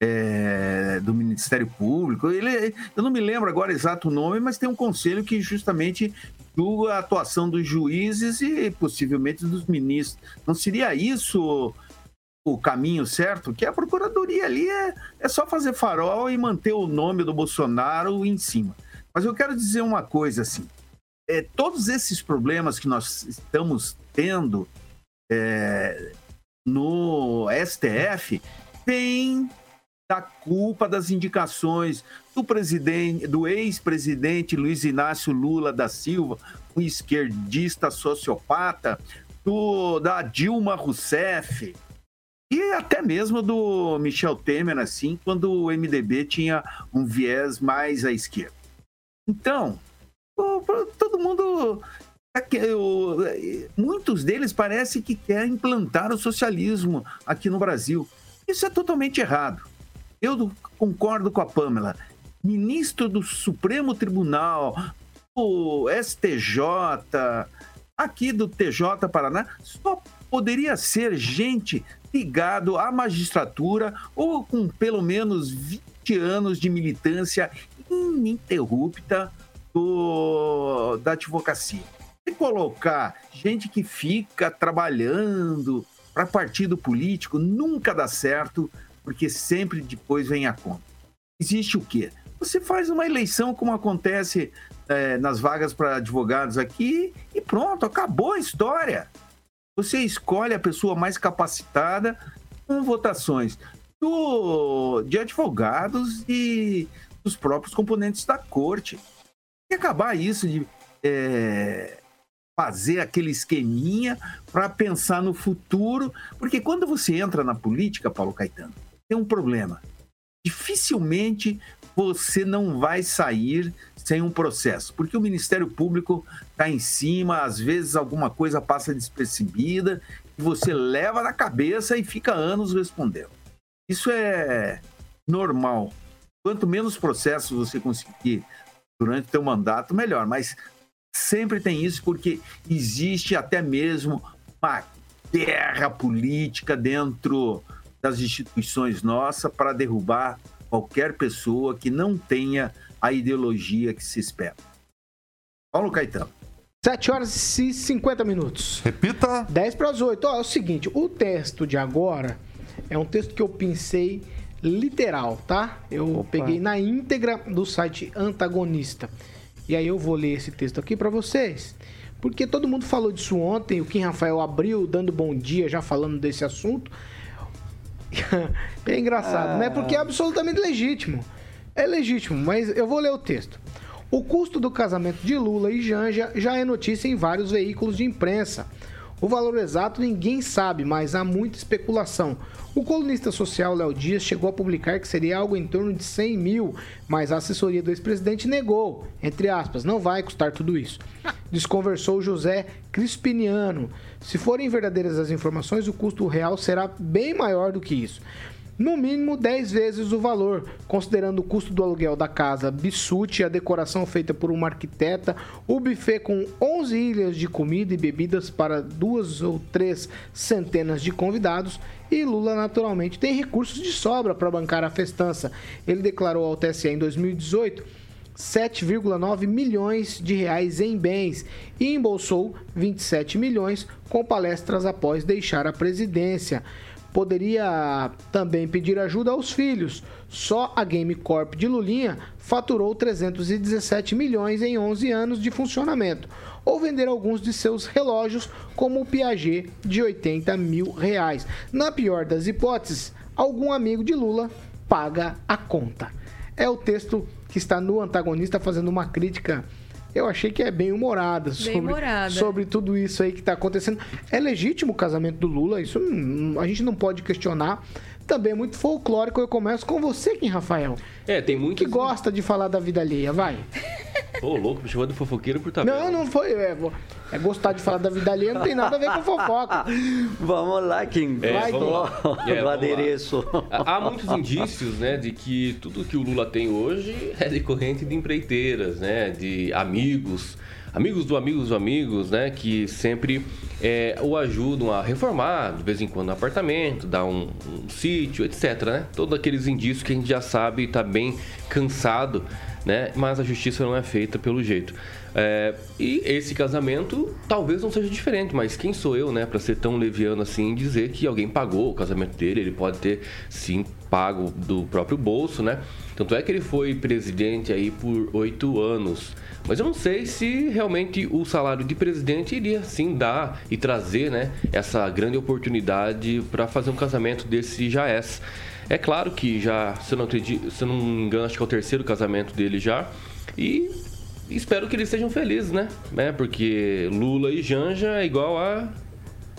[SPEAKER 6] é, do Ministério Público. Ele, eu não me lembro agora exato o nome, mas tem um conselho que justamente julga a atuação dos juízes e possivelmente dos ministros. Não seria isso o caminho certo? Que a procuradoria ali é, é só fazer farol e manter o nome do Bolsonaro em cima. Mas eu quero dizer uma coisa assim: é, todos esses problemas que nós estamos tendo é, no STF têm da culpa das indicações do presidente, do ex-presidente Luiz Inácio Lula da Silva, um esquerdista sociopata, do, da Dilma Rousseff e até mesmo do Michel Temer, assim, quando o MDB tinha um viés mais à esquerda. Então, todo mundo muitos deles parece que querem implantar o socialismo aqui no Brasil. Isso é totalmente errado. Eu concordo com a Pamela. Ministro do Supremo Tribunal, o STJ, aqui do TJ Paraná, só poderia ser gente ligado à magistratura ou com pelo menos 20 anos de militância ininterrupta do, da advocacia. E colocar gente que fica trabalhando para partido político nunca dá certo, porque sempre depois vem a conta. Existe o quê? Você faz uma eleição como acontece é, nas vagas para advogados aqui e pronto, acabou a história. Você escolhe a pessoa mais capacitada com votações do, de advogados e dos próprios componentes da corte. E acabar isso de é, fazer aquele esqueminha para pensar no futuro, porque quando você entra na política, Paulo Caetano, tem um problema. Dificilmente você não vai sair sem um processo, porque o Ministério Público está em cima, às vezes alguma coisa passa despercebida e você leva na cabeça e fica anos respondendo. Isso é normal. Quanto menos processos você conseguir durante seu mandato, melhor. Mas sempre tem isso porque existe até mesmo uma guerra política dentro das instituições nossas para derrubar qualquer pessoa que não tenha a ideologia que se espera. Paulo Caetano.
[SPEAKER 2] 7 horas e 50 minutos.
[SPEAKER 5] Repita.
[SPEAKER 2] 10 para as 8. Ó, é o seguinte, o texto de agora é um texto que eu pensei literal, tá? Eu Opa. peguei na íntegra do site Antagonista. E aí eu vou ler esse texto aqui para vocês. Porque todo mundo falou disso ontem, o Kim Rafael abriu dando bom dia já falando desse assunto. é engraçado, ah. né? Porque é absolutamente legítimo. É legítimo, mas eu vou ler o texto. O custo do casamento de Lula e Janja já é notícia em vários veículos de imprensa. O valor exato ninguém sabe, mas há muita especulação. O colunista social Léo Dias chegou a publicar que seria algo em torno de 100 mil, mas a assessoria do ex-presidente negou, entre aspas, não vai custar tudo isso. Desconversou José Crispiniano. Se forem verdadeiras as informações, o custo real será bem maior do que isso no mínimo 10 vezes o valor, considerando o custo do aluguel da casa Bissuti, a decoração feita por uma arquiteta, o buffet com 11 ilhas de comida e bebidas para duas ou três centenas de convidados. E Lula, naturalmente, tem recursos de sobra para bancar a festança. Ele declarou ao TSE em 2018 7,9 milhões de reais em bens e embolsou 27 milhões com palestras após deixar a presidência poderia também pedir ajuda aos filhos. Só a Game Corp de Lulinha faturou 317 milhões em 11 anos de funcionamento, ou vender alguns de seus relógios, como o Piaget de 80 mil reais. Na pior das hipóteses, algum amigo de Lula paga a conta. É o texto que está no antagonista fazendo uma crítica eu achei que é bem humorada, sobre, sobre tudo isso aí que está acontecendo. É legítimo o casamento do Lula, isso a gente não pode questionar. Também é muito folclórico. Eu começo com você, Kim Rafael.
[SPEAKER 8] É, tem muito.
[SPEAKER 2] Que gosta de falar da vida alheia, vai.
[SPEAKER 8] Ô, louco, me chamou de fofoqueiro por tabela.
[SPEAKER 2] Não, não foi. É, é, gostar de falar da vida alheia, não tem nada a ver com fofoca.
[SPEAKER 7] vamos lá, Kim. É,
[SPEAKER 2] vai,
[SPEAKER 7] vamos lá. É, o adereço.
[SPEAKER 8] Há muitos indícios, né, de que tudo que o Lula tem hoje é decorrente de empreiteiras, né, de amigos amigos do amigos do amigos, né, que sempre é, o ajudam a reformar de vez em quando um apartamento, dar um, um sítio, etc, né? Todos aqueles indícios que a gente já sabe e está bem cansado, né? Mas a justiça não é feita pelo jeito. É, e esse casamento talvez não seja diferente, mas quem sou eu, né, para ser tão leviano assim dizer que alguém pagou o casamento dele? Ele pode ter sim pago do próprio bolso, né? Tanto é que ele foi presidente aí por oito anos. Mas eu não sei se realmente o salário de presidente iria sim dar e trazer né, essa grande oportunidade para fazer um casamento desse Jaés. É claro que já, se eu não, acredito, se eu não me engano, acho que é o terceiro casamento dele já. E espero que eles sejam felizes, né? É, porque Lula e Janja é igual a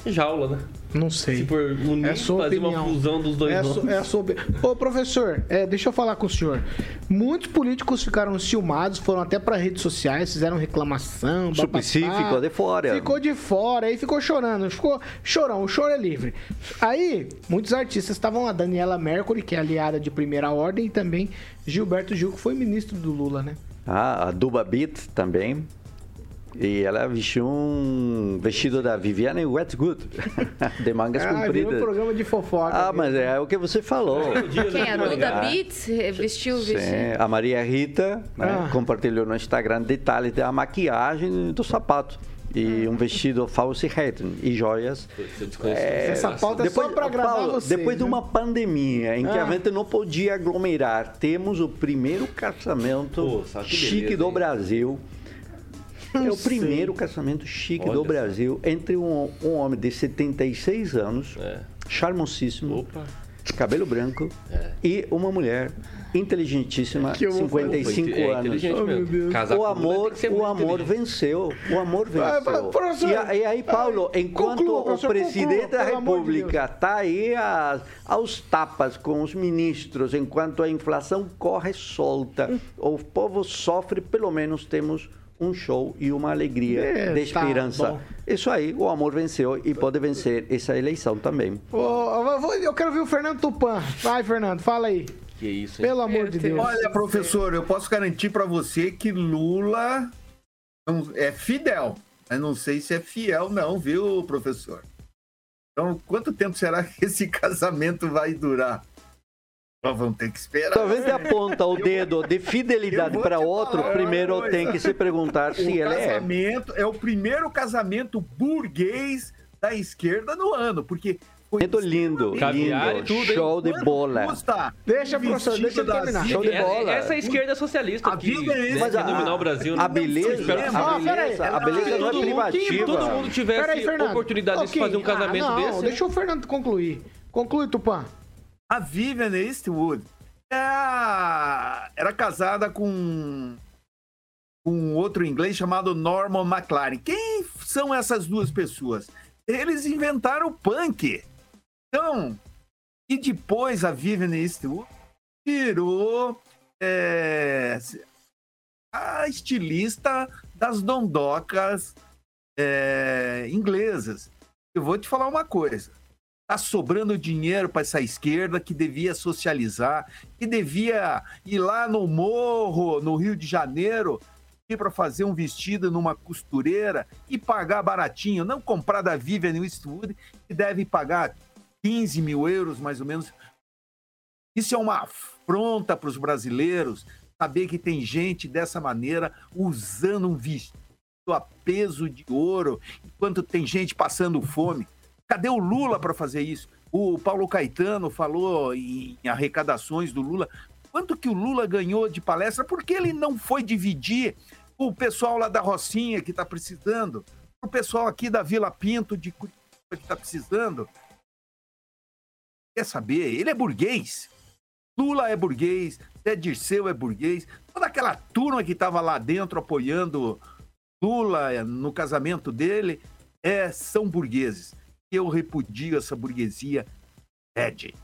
[SPEAKER 8] jaula, né?
[SPEAKER 2] Não sei.
[SPEAKER 8] Se for unir, é sua fazer opinião. uma fusão dos dois
[SPEAKER 2] é nomes. So, é sobre... Ô, professor, é, deixa eu falar com o senhor. Muitos políticos ficaram ciumados, foram até para redes sociais, fizeram reclamação.
[SPEAKER 7] Suplicy ficou de fora.
[SPEAKER 2] Ficou de fora, aí ficou chorando. Ficou chorão, o choro é livre. Aí, muitos artistas estavam lá. Daniela Mercury, que é aliada de primeira ordem, e também Gilberto Gil, que foi ministro do Lula, né?
[SPEAKER 7] Ah, a Duba Beat também. E ela vestiu um vestido da Viviane Westwood, de mangas ah, compridas.
[SPEAKER 2] um programa de fofoca.
[SPEAKER 7] Ah, mas é o que você falou.
[SPEAKER 9] Quem? A Duda Beats vestiu o vestido? Sim,
[SPEAKER 7] a Maria Rita né, ah. compartilhou no Instagram detalhes da maquiagem do sapato. E um vestido falso Hatton e joias.
[SPEAKER 8] É,
[SPEAKER 2] Essa pauta é só pra agradar
[SPEAKER 7] Paulo,
[SPEAKER 2] vocês,
[SPEAKER 7] depois de uma pandemia em que
[SPEAKER 2] Ah.
[SPEAKER 7] a gente não podia aglomerar, temos o primeiro casamento
[SPEAKER 8] Pô,
[SPEAKER 7] chique
[SPEAKER 8] beleza,
[SPEAKER 7] do
[SPEAKER 8] hein?
[SPEAKER 7] Brasil. É o primeiro casamento chique
[SPEAKER 8] Olha
[SPEAKER 7] do
[SPEAKER 8] só.
[SPEAKER 7] Brasil entre um, um homem de 76 anos,
[SPEAKER 8] É.
[SPEAKER 7] charmosíssimo,
[SPEAKER 8] Opa.
[SPEAKER 7] Cabelo branco,
[SPEAKER 8] É.
[SPEAKER 7] e uma mulher inteligentíssima,
[SPEAKER 2] Que eu vou falar.
[SPEAKER 7] 55
[SPEAKER 8] é
[SPEAKER 7] anos.
[SPEAKER 2] Oh,
[SPEAKER 7] O amor, o amor venceu. O amor venceu.
[SPEAKER 2] professor,
[SPEAKER 7] E, a- e aí, Paulo, enquanto
[SPEAKER 2] conclua,
[SPEAKER 7] o presidente
[SPEAKER 2] conclua,
[SPEAKER 7] da
[SPEAKER 2] de
[SPEAKER 7] República está aí a- aos tapas com os ministros, enquanto a inflação corre solta,
[SPEAKER 2] Hum.
[SPEAKER 7] o povo sofre, pelo menos temos um show e uma alegria
[SPEAKER 2] É,
[SPEAKER 7] de
[SPEAKER 2] tá
[SPEAKER 7] esperança.
[SPEAKER 2] bom.
[SPEAKER 7] Isso aí, o amor venceu e pode vencer essa eleição também.
[SPEAKER 2] Ô, eu vou- eu quero ver o Fernando Tupan. Vai, Fernando, fala aí.
[SPEAKER 8] Que isso, hein?
[SPEAKER 2] Pelo amor de
[SPEAKER 9] Deus.
[SPEAKER 2] Deus.
[SPEAKER 6] Olha, professor, eu posso garantir para você que Lula é fidel. Mas não sei se é fiel, não, viu, professor? Então, quanto tempo será que esse casamento vai durar? Nós vamos ter que esperar.
[SPEAKER 7] Talvez ele aponta o dedo de
[SPEAKER 6] eu
[SPEAKER 7] fidelidade para outro, primeiro tem que se perguntar
[SPEAKER 6] O
[SPEAKER 7] se ele é.
[SPEAKER 6] casamento é o primeiro casamento burguês da esquerda no ano, porque foi
[SPEAKER 7] Muito lindo,
[SPEAKER 8] Caviar
[SPEAKER 7] lindo,
[SPEAKER 8] e tudo, hein?
[SPEAKER 7] show de
[SPEAKER 6] Quanto
[SPEAKER 7] bola.
[SPEAKER 6] custa
[SPEAKER 2] Deixa,
[SPEAKER 6] um
[SPEAKER 2] professor, deixa
[SPEAKER 6] da
[SPEAKER 2] terminar.
[SPEAKER 7] Show de
[SPEAKER 8] É-
[SPEAKER 7] bola.
[SPEAKER 8] Essa é a esquerda socialista
[SPEAKER 6] A
[SPEAKER 8] que
[SPEAKER 6] vida é essa.
[SPEAKER 8] quer dominar o Brasil.
[SPEAKER 7] A
[SPEAKER 8] né?
[SPEAKER 7] beleza, a
[SPEAKER 2] Ah, pera aí.
[SPEAKER 7] beleza, a beleza
[SPEAKER 8] Se
[SPEAKER 7] não é privativa.
[SPEAKER 8] todo mundo tivesse
[SPEAKER 2] Fernando.
[SPEAKER 8] oportunidade
[SPEAKER 2] Ok.
[SPEAKER 8] de fazer um casamento
[SPEAKER 2] ah, não,
[SPEAKER 8] desse. né?
[SPEAKER 2] Deixa o Fernando concluir. Conclui, Tupã.
[SPEAKER 6] A Vivian Eastwood é a- era casada com com um outro inglês chamado Norman McLaren. Quem são essas duas pessoas? Eles inventaram o punk. Então, e depois a Vivian Eastwood virou é, a estilista das dondocas é, inglesas. Eu vou te falar uma coisa. Tá sobrando dinheiro para essa esquerda que devia socializar, que devia ir lá no morro, no Rio de Janeiro, ir para fazer um vestido numa costureira e pagar baratinho, não comprar da Vivian Westwood, que deve pagar 15 mil euros mais ou menos. Isso é uma afronta para os brasileiros, saber que tem gente dessa maneira usando um vestido a peso de ouro, enquanto tem gente passando fome. Cadê o Lula para fazer isso? O Paulo Caetano falou em arrecadações do Lula. Quanto que o Lula ganhou de palestra? Por que ele não foi dividir o pessoal lá da Rocinha que está precisando? O pessoal aqui da Vila Pinto de Curitiba que está precisando? Quer saber? Ele é burguês. Lula é burguês, Zé Dirceu é burguês. Toda aquela turma que estava lá dentro apoiando Lula no casamento dele é, são burgueses. Eu repudio essa burguesia. Ed.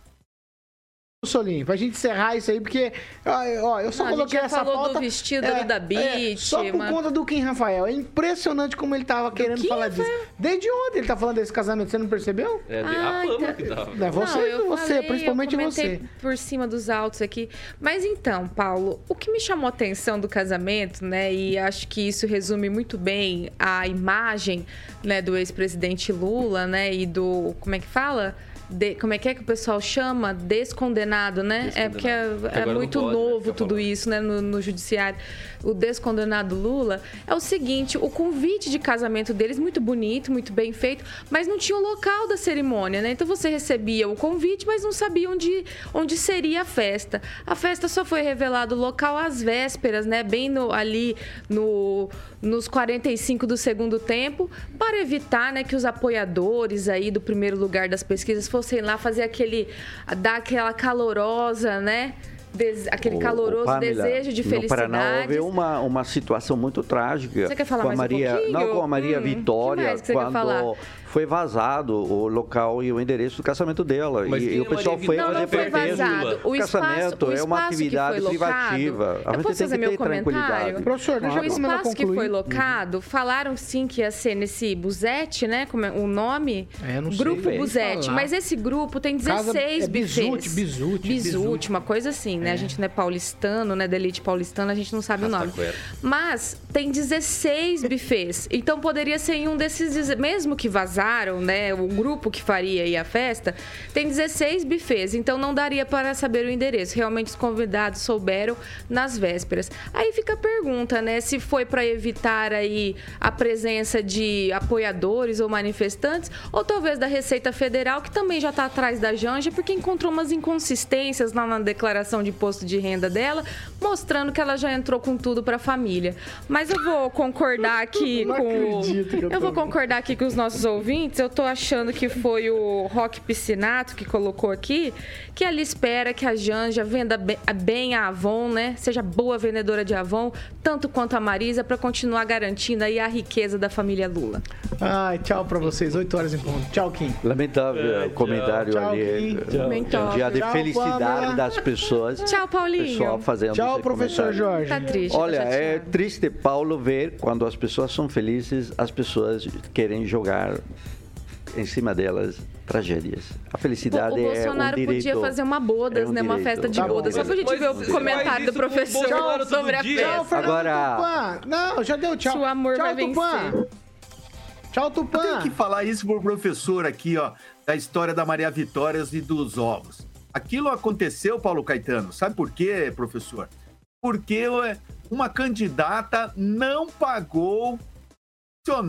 [SPEAKER 2] Solinho, pra gente encerrar isso aí, porque ó, ó, eu só
[SPEAKER 9] Não, a gente
[SPEAKER 2] coloquei
[SPEAKER 9] já
[SPEAKER 2] essa
[SPEAKER 9] falou
[SPEAKER 2] pauta.
[SPEAKER 9] do vestido ali da Beach,
[SPEAKER 2] só por
[SPEAKER 9] mas-
[SPEAKER 2] conta do Kim Rafael. É impressionante como ele tava querendo
[SPEAKER 9] Kim
[SPEAKER 2] falar disso. Desde ontem ele tá falando desse casamento, você não percebeu?
[SPEAKER 8] É de- a
[SPEAKER 9] Ah,
[SPEAKER 8] fama
[SPEAKER 9] então-
[SPEAKER 8] que dava.
[SPEAKER 2] É você,
[SPEAKER 9] Não, eu
[SPEAKER 2] você,
[SPEAKER 9] falei,
[SPEAKER 2] principalmente você.
[SPEAKER 9] por cima dos autos aqui. Mas então, Paulo, o que me chamou a atenção do casamento, né? E acho que isso resume muito bem a imagem, né, do ex-presidente Lula, né? E do como é que fala? De- como é que é que o pessoal chama? Descondenado, né? É porque é,
[SPEAKER 8] Descondenado.
[SPEAKER 9] é
[SPEAKER 8] não
[SPEAKER 9] muito
[SPEAKER 8] pode, né,
[SPEAKER 9] novo
[SPEAKER 8] ficar
[SPEAKER 9] tudo isso, né, no, no judiciário. O descondenado Lula é o seguinte: o convite de casamento deles, muito bonito, muito bem feito, mas não tinha o local da cerimônia, né? Então você recebia o convite, mas não sabia onde, onde seria a festa. A festa só foi revelado o local às vésperas, né? Bem no- ali no, nos 45 do segundo tempo, para evitar né, que os apoiadores aí do primeiro lugar das pesquisas fossem lá fazer aquele. dar aquela calorosa, né? des- aquele
[SPEAKER 7] ô,
[SPEAKER 9] caloroso
[SPEAKER 7] Pamela,
[SPEAKER 9] desejo de
[SPEAKER 7] No Paraná
[SPEAKER 9] felicidade.
[SPEAKER 7] houve uma, uma situação muito trágica.
[SPEAKER 9] Você quer falar
[SPEAKER 7] com a
[SPEAKER 9] um
[SPEAKER 7] Maria,
[SPEAKER 9] pouquinho?
[SPEAKER 7] Não, com a Maria
[SPEAKER 9] Hum,
[SPEAKER 7] Vitória,
[SPEAKER 9] que que
[SPEAKER 7] quando foi vazado o local e o endereço do casamento dela.
[SPEAKER 8] Mas
[SPEAKER 7] e, e
[SPEAKER 8] é
[SPEAKER 7] o pessoal foi?
[SPEAKER 9] Não, não
[SPEAKER 7] fazer
[SPEAKER 9] foi vazado. O
[SPEAKER 7] casamento é uma atividade privativa. A gente
[SPEAKER 9] posso
[SPEAKER 7] tem
[SPEAKER 9] fazer
[SPEAKER 7] que
[SPEAKER 9] meu
[SPEAKER 7] ter tranquilidade.
[SPEAKER 2] Professor, deixa
[SPEAKER 9] O espaço que foi locado, falaram sim que ia ser nesse Buzete, né? Como é o nome?
[SPEAKER 2] É, não sei.
[SPEAKER 9] grupo Buzete. Mas esse grupo tem
[SPEAKER 2] Casa-
[SPEAKER 9] 16
[SPEAKER 2] é
[SPEAKER 9] bufês.
[SPEAKER 2] Bizute, Bizute,
[SPEAKER 9] Bizute, uma coisa assim, né? A gente não é paulistano, né? Da elite paulistana, a gente não sabe o nome. Mas tem 16 bufês. Então poderia ser em um desses, mesmo que vazado, colocaram, né, o grupo que faria aí a festa, tem 16 buffets, então não daria para saber o endereço. Realmente os convidados souberam nas vésperas. Aí fica a pergunta, né, se foi para evitar aí a presença de apoiadores ou manifestantes, ou talvez da Receita Federal, que também já está atrás da Janja, porque encontrou umas inconsistências lá na declaração de imposto de renda dela, mostrando que ela já entrou com tudo para a família. Mas eu vou concordar aqui
[SPEAKER 2] Não
[SPEAKER 9] com
[SPEAKER 2] eu
[SPEAKER 9] eu vou concordar aqui com os nossos ouvintes. Eu tô achando que foi o Rock Piscinato que colocou aqui, que ele espera que a Janja venda be- bem a Avon, né? Seja boa vendedora de Avon, tanto quanto a Marisa, para continuar garantindo aí a riqueza da família Lula.
[SPEAKER 2] Ai, tchau pra vocês. 8 horas em ponto. Tchau, Kim.
[SPEAKER 7] Lamentável o comentário
[SPEAKER 2] Tchau,
[SPEAKER 7] ali.
[SPEAKER 2] Kim.
[SPEAKER 7] É
[SPEAKER 9] Tchau.
[SPEAKER 7] um dia de
[SPEAKER 2] Tchau,
[SPEAKER 7] felicidade
[SPEAKER 2] Pamela.
[SPEAKER 7] das pessoas.
[SPEAKER 9] Tchau, Paulinho.
[SPEAKER 7] Pessoal fazendo
[SPEAKER 2] Tchau, professor
[SPEAKER 7] comentário.
[SPEAKER 2] Jorge.
[SPEAKER 9] Tá triste. tá
[SPEAKER 7] Olha, é triste, Paulo, ver quando as pessoas são felizes, as pessoas querem jogar em cima delas tragédias. A felicidade
[SPEAKER 9] O Bolsonaro
[SPEAKER 7] é um direito.
[SPEAKER 9] podia fazer uma bodas,
[SPEAKER 7] é um
[SPEAKER 9] né? Uma festa de
[SPEAKER 2] Tá bom,
[SPEAKER 9] bodas. Só pra gente ver o comentário do professor
[SPEAKER 8] todo
[SPEAKER 9] sobre a festa.
[SPEAKER 2] Tchau, Fernando
[SPEAKER 7] Agora-
[SPEAKER 2] Tupan. Não, já deu tchau.
[SPEAKER 9] Se o amor
[SPEAKER 2] tchau,
[SPEAKER 9] vai
[SPEAKER 2] Tupã.
[SPEAKER 9] vencer.
[SPEAKER 2] Tchau,
[SPEAKER 6] Eu tenho
[SPEAKER 2] Tupã.
[SPEAKER 6] que falar isso pro professor aqui, ó, da história da Maria Vitórias e dos ovos. Aquilo aconteceu, Paulo Caetano. Sabe por quê, professor? Porque uma candidata não pagou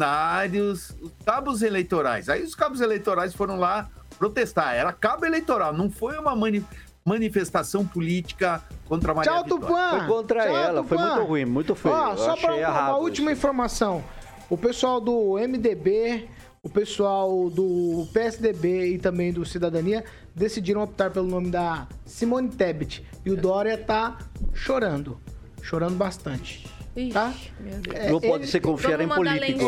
[SPEAKER 6] funcionários, os cabos eleitorais. Aí os cabos eleitorais foram lá protestar. Era cabo eleitoral, não foi uma mani- manifestação política contra a Maria
[SPEAKER 2] Tchau,
[SPEAKER 6] Vitória.
[SPEAKER 2] Tupã.
[SPEAKER 7] Foi contra
[SPEAKER 2] Tchau,
[SPEAKER 7] ela, foi muito ruim, muito feio.
[SPEAKER 2] Ó, só para uma,
[SPEAKER 7] errado
[SPEAKER 2] última
[SPEAKER 7] isso.
[SPEAKER 2] informação. O pessoal do MDB, o pessoal do PSDB e também do Cidadania decidiram optar pelo nome da Simone Tebet. E o Dória tá chorando. Chorando bastante.
[SPEAKER 9] Ixi,
[SPEAKER 2] Tá?
[SPEAKER 9] meu Deus.
[SPEAKER 2] É,
[SPEAKER 7] Não pode
[SPEAKER 2] ele-
[SPEAKER 7] se confiar em político.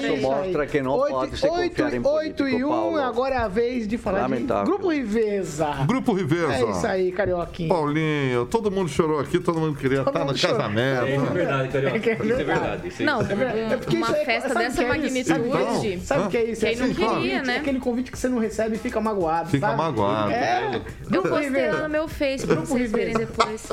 [SPEAKER 7] Isso mostra que não pode se confiar em político,
[SPEAKER 2] 8 e 1,
[SPEAKER 7] Paulo.
[SPEAKER 2] agora é a vez de falar
[SPEAKER 7] Lamentável.
[SPEAKER 2] de Grupo Riveza.
[SPEAKER 5] Grupo Riveza.
[SPEAKER 2] É isso aí, Carioquinha.
[SPEAKER 5] Paulinho, todo mundo chorou aqui, todo mundo queria estar no
[SPEAKER 2] mundo chorou.
[SPEAKER 5] casamento.
[SPEAKER 8] É verdade, Carioca.
[SPEAKER 2] É é
[SPEAKER 8] Isso é
[SPEAKER 2] verdade.
[SPEAKER 8] verdade. Isso aí.
[SPEAKER 9] Não,
[SPEAKER 2] É porque
[SPEAKER 9] uma
[SPEAKER 2] isso aí-
[SPEAKER 9] festa
[SPEAKER 2] sabe
[SPEAKER 9] dessa
[SPEAKER 2] o que é isso?
[SPEAKER 9] magnitude.
[SPEAKER 2] Sabe o que é isso?
[SPEAKER 9] Quem
[SPEAKER 2] É
[SPEAKER 9] não
[SPEAKER 2] aquele
[SPEAKER 9] queria,
[SPEAKER 2] convite-
[SPEAKER 9] né?
[SPEAKER 2] Aquele convite que você não recebe e fica magoado,
[SPEAKER 5] Fica
[SPEAKER 2] sabe?
[SPEAKER 5] magoado.
[SPEAKER 2] É.
[SPEAKER 9] Eu postei lá no meu Face pra
[SPEAKER 2] Grupo
[SPEAKER 9] vocês verem depois.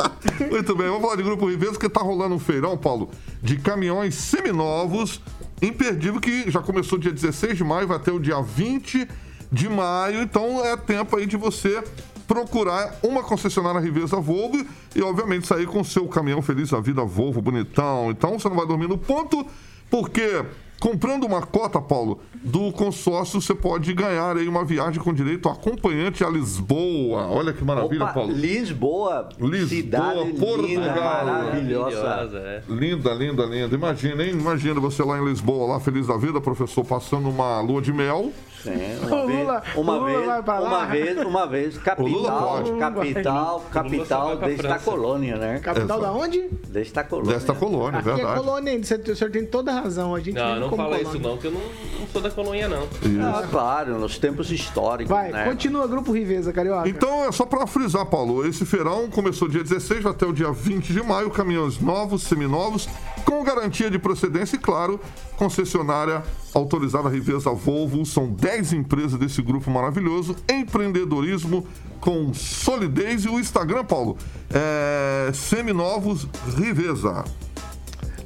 [SPEAKER 5] Muito bem, vamos falar de Grupo Riveza, que tá rolando um feirão, Paulo, de caminhões seminovos, imperdível, que já começou dia 16 de maio, vai até o dia 20 de maio, então é tempo aí de você procurar uma concessionária Riveza Volvo e, obviamente, sair com o seu caminhão feliz da vida Volvo, bonitão. Então, você não vai dormir no ponto, porque comprando uma cota, Paulo, do consórcio, você pode ganhar aí uma viagem com direito a acompanhante a Lisboa. Olha que maravilha,
[SPEAKER 7] Opa,
[SPEAKER 5] Paulo.
[SPEAKER 7] Lisboa,
[SPEAKER 5] Lisboa,
[SPEAKER 7] cidade linda,
[SPEAKER 5] Portugal.
[SPEAKER 7] maravilhosa.
[SPEAKER 8] Maravilhosa, é.
[SPEAKER 5] Linda, linda, linda. Imagina, hein? Imagina você lá em Lisboa, lá feliz da vida, professor, passando uma lua de mel.
[SPEAKER 7] Sim,
[SPEAKER 2] O
[SPEAKER 7] uma vez,
[SPEAKER 2] Lula-
[SPEAKER 7] uma
[SPEAKER 2] Lula
[SPEAKER 7] vez, uma vez, uma vez,
[SPEAKER 5] Lula
[SPEAKER 7] capital, capital, capital desta colônia, né?
[SPEAKER 2] Capital da onde?
[SPEAKER 7] Desta colônia.
[SPEAKER 5] Desta colônia,
[SPEAKER 2] Aqui é
[SPEAKER 5] verdade.
[SPEAKER 2] colônia ainda. Você- O senhor tem toda a razão. A gente
[SPEAKER 8] Não, não
[SPEAKER 2] como
[SPEAKER 8] fala
[SPEAKER 2] colônia.
[SPEAKER 8] isso não, que eu não, não sou da colônia, não.
[SPEAKER 7] Ah, claro, nos tempos históricos,
[SPEAKER 2] Vai,
[SPEAKER 7] né?
[SPEAKER 2] continua Grupo Riveza, Carioca.
[SPEAKER 5] Então, é só para frisar, Paulo, esse feirão começou dia 16, vai até o dia 20 de maio, caminhões novos, seminovos, com garantia de procedência e, claro, concessionária autorizada Riveza Volvo. São 10 empresas desse grupo maravilhoso, empreendedorismo com solidez e o Instagram, Paulo, é Seminovos Riveza.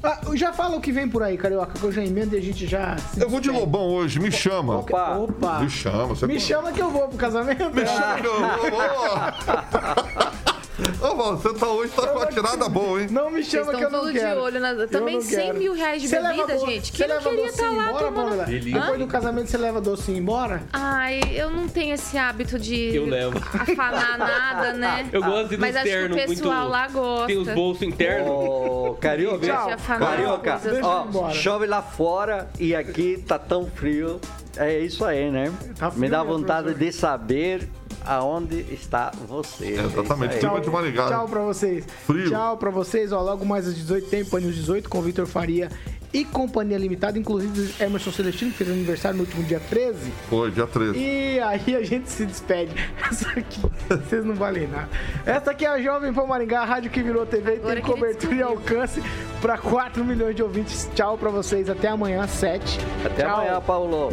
[SPEAKER 2] Ah, já fala o que vem por aí, Carioca, que eu já emendo e a gente já...
[SPEAKER 5] Eu vou de. Lobão hoje, me chama.
[SPEAKER 7] Opa,
[SPEAKER 2] Opa!
[SPEAKER 5] Me chama, você
[SPEAKER 2] Me chama que eu vou pro casamento.
[SPEAKER 5] Me chama que eu vou. Ô, mano, você tá hoje tá com a tirada boa, hein?
[SPEAKER 2] Não me chama que eu não
[SPEAKER 9] tudo de
[SPEAKER 2] quero.
[SPEAKER 9] olho. Na... Também
[SPEAKER 2] não
[SPEAKER 9] 100
[SPEAKER 2] quero.
[SPEAKER 9] mil reais de bebida, gente. Quem não queria estar lá
[SPEAKER 2] embora,
[SPEAKER 9] tomando...
[SPEAKER 2] Depois do casamento você leva docinho embora?
[SPEAKER 9] Ai, eu não tenho esse hábito de
[SPEAKER 8] Eu levo.
[SPEAKER 9] afanar nada, né?
[SPEAKER 8] Eu gosto de
[SPEAKER 9] Mas acho que o pessoal
[SPEAKER 8] muito...
[SPEAKER 9] lá gosta.
[SPEAKER 8] Tem os bolsos internos.
[SPEAKER 7] Ô, Carioca, Carioca, ó, chove lá fora e aqui tá tão frio. É isso aí, né?
[SPEAKER 2] Tá frio
[SPEAKER 7] Me dá vontade
[SPEAKER 2] professor.
[SPEAKER 7] de saber aonde está você. É
[SPEAKER 5] Exatamente. Clima de Maringá.
[SPEAKER 2] Tchau pra vocês.
[SPEAKER 5] Frio.
[SPEAKER 2] Tchau pra vocês. Ó, logo mais às 18 tem Pane 18 com Vitor Faria e Companhia Limitada. Inclusive Emerson Celestino, que fez aniversário no último dia 13.
[SPEAKER 5] Foi, dia 13.
[SPEAKER 2] E aí a gente se despede. Essa aqui, vocês não valem nada. Essa aqui é a Jovem Pan Maringá, a rádio que virou TV e
[SPEAKER 9] Agora
[SPEAKER 2] tem cobertura e alcance para 4 milhões de ouvintes. Tchau pra vocês. Até amanhã, às 7.
[SPEAKER 7] Até
[SPEAKER 2] Tchau.
[SPEAKER 7] amanhã, Paulo.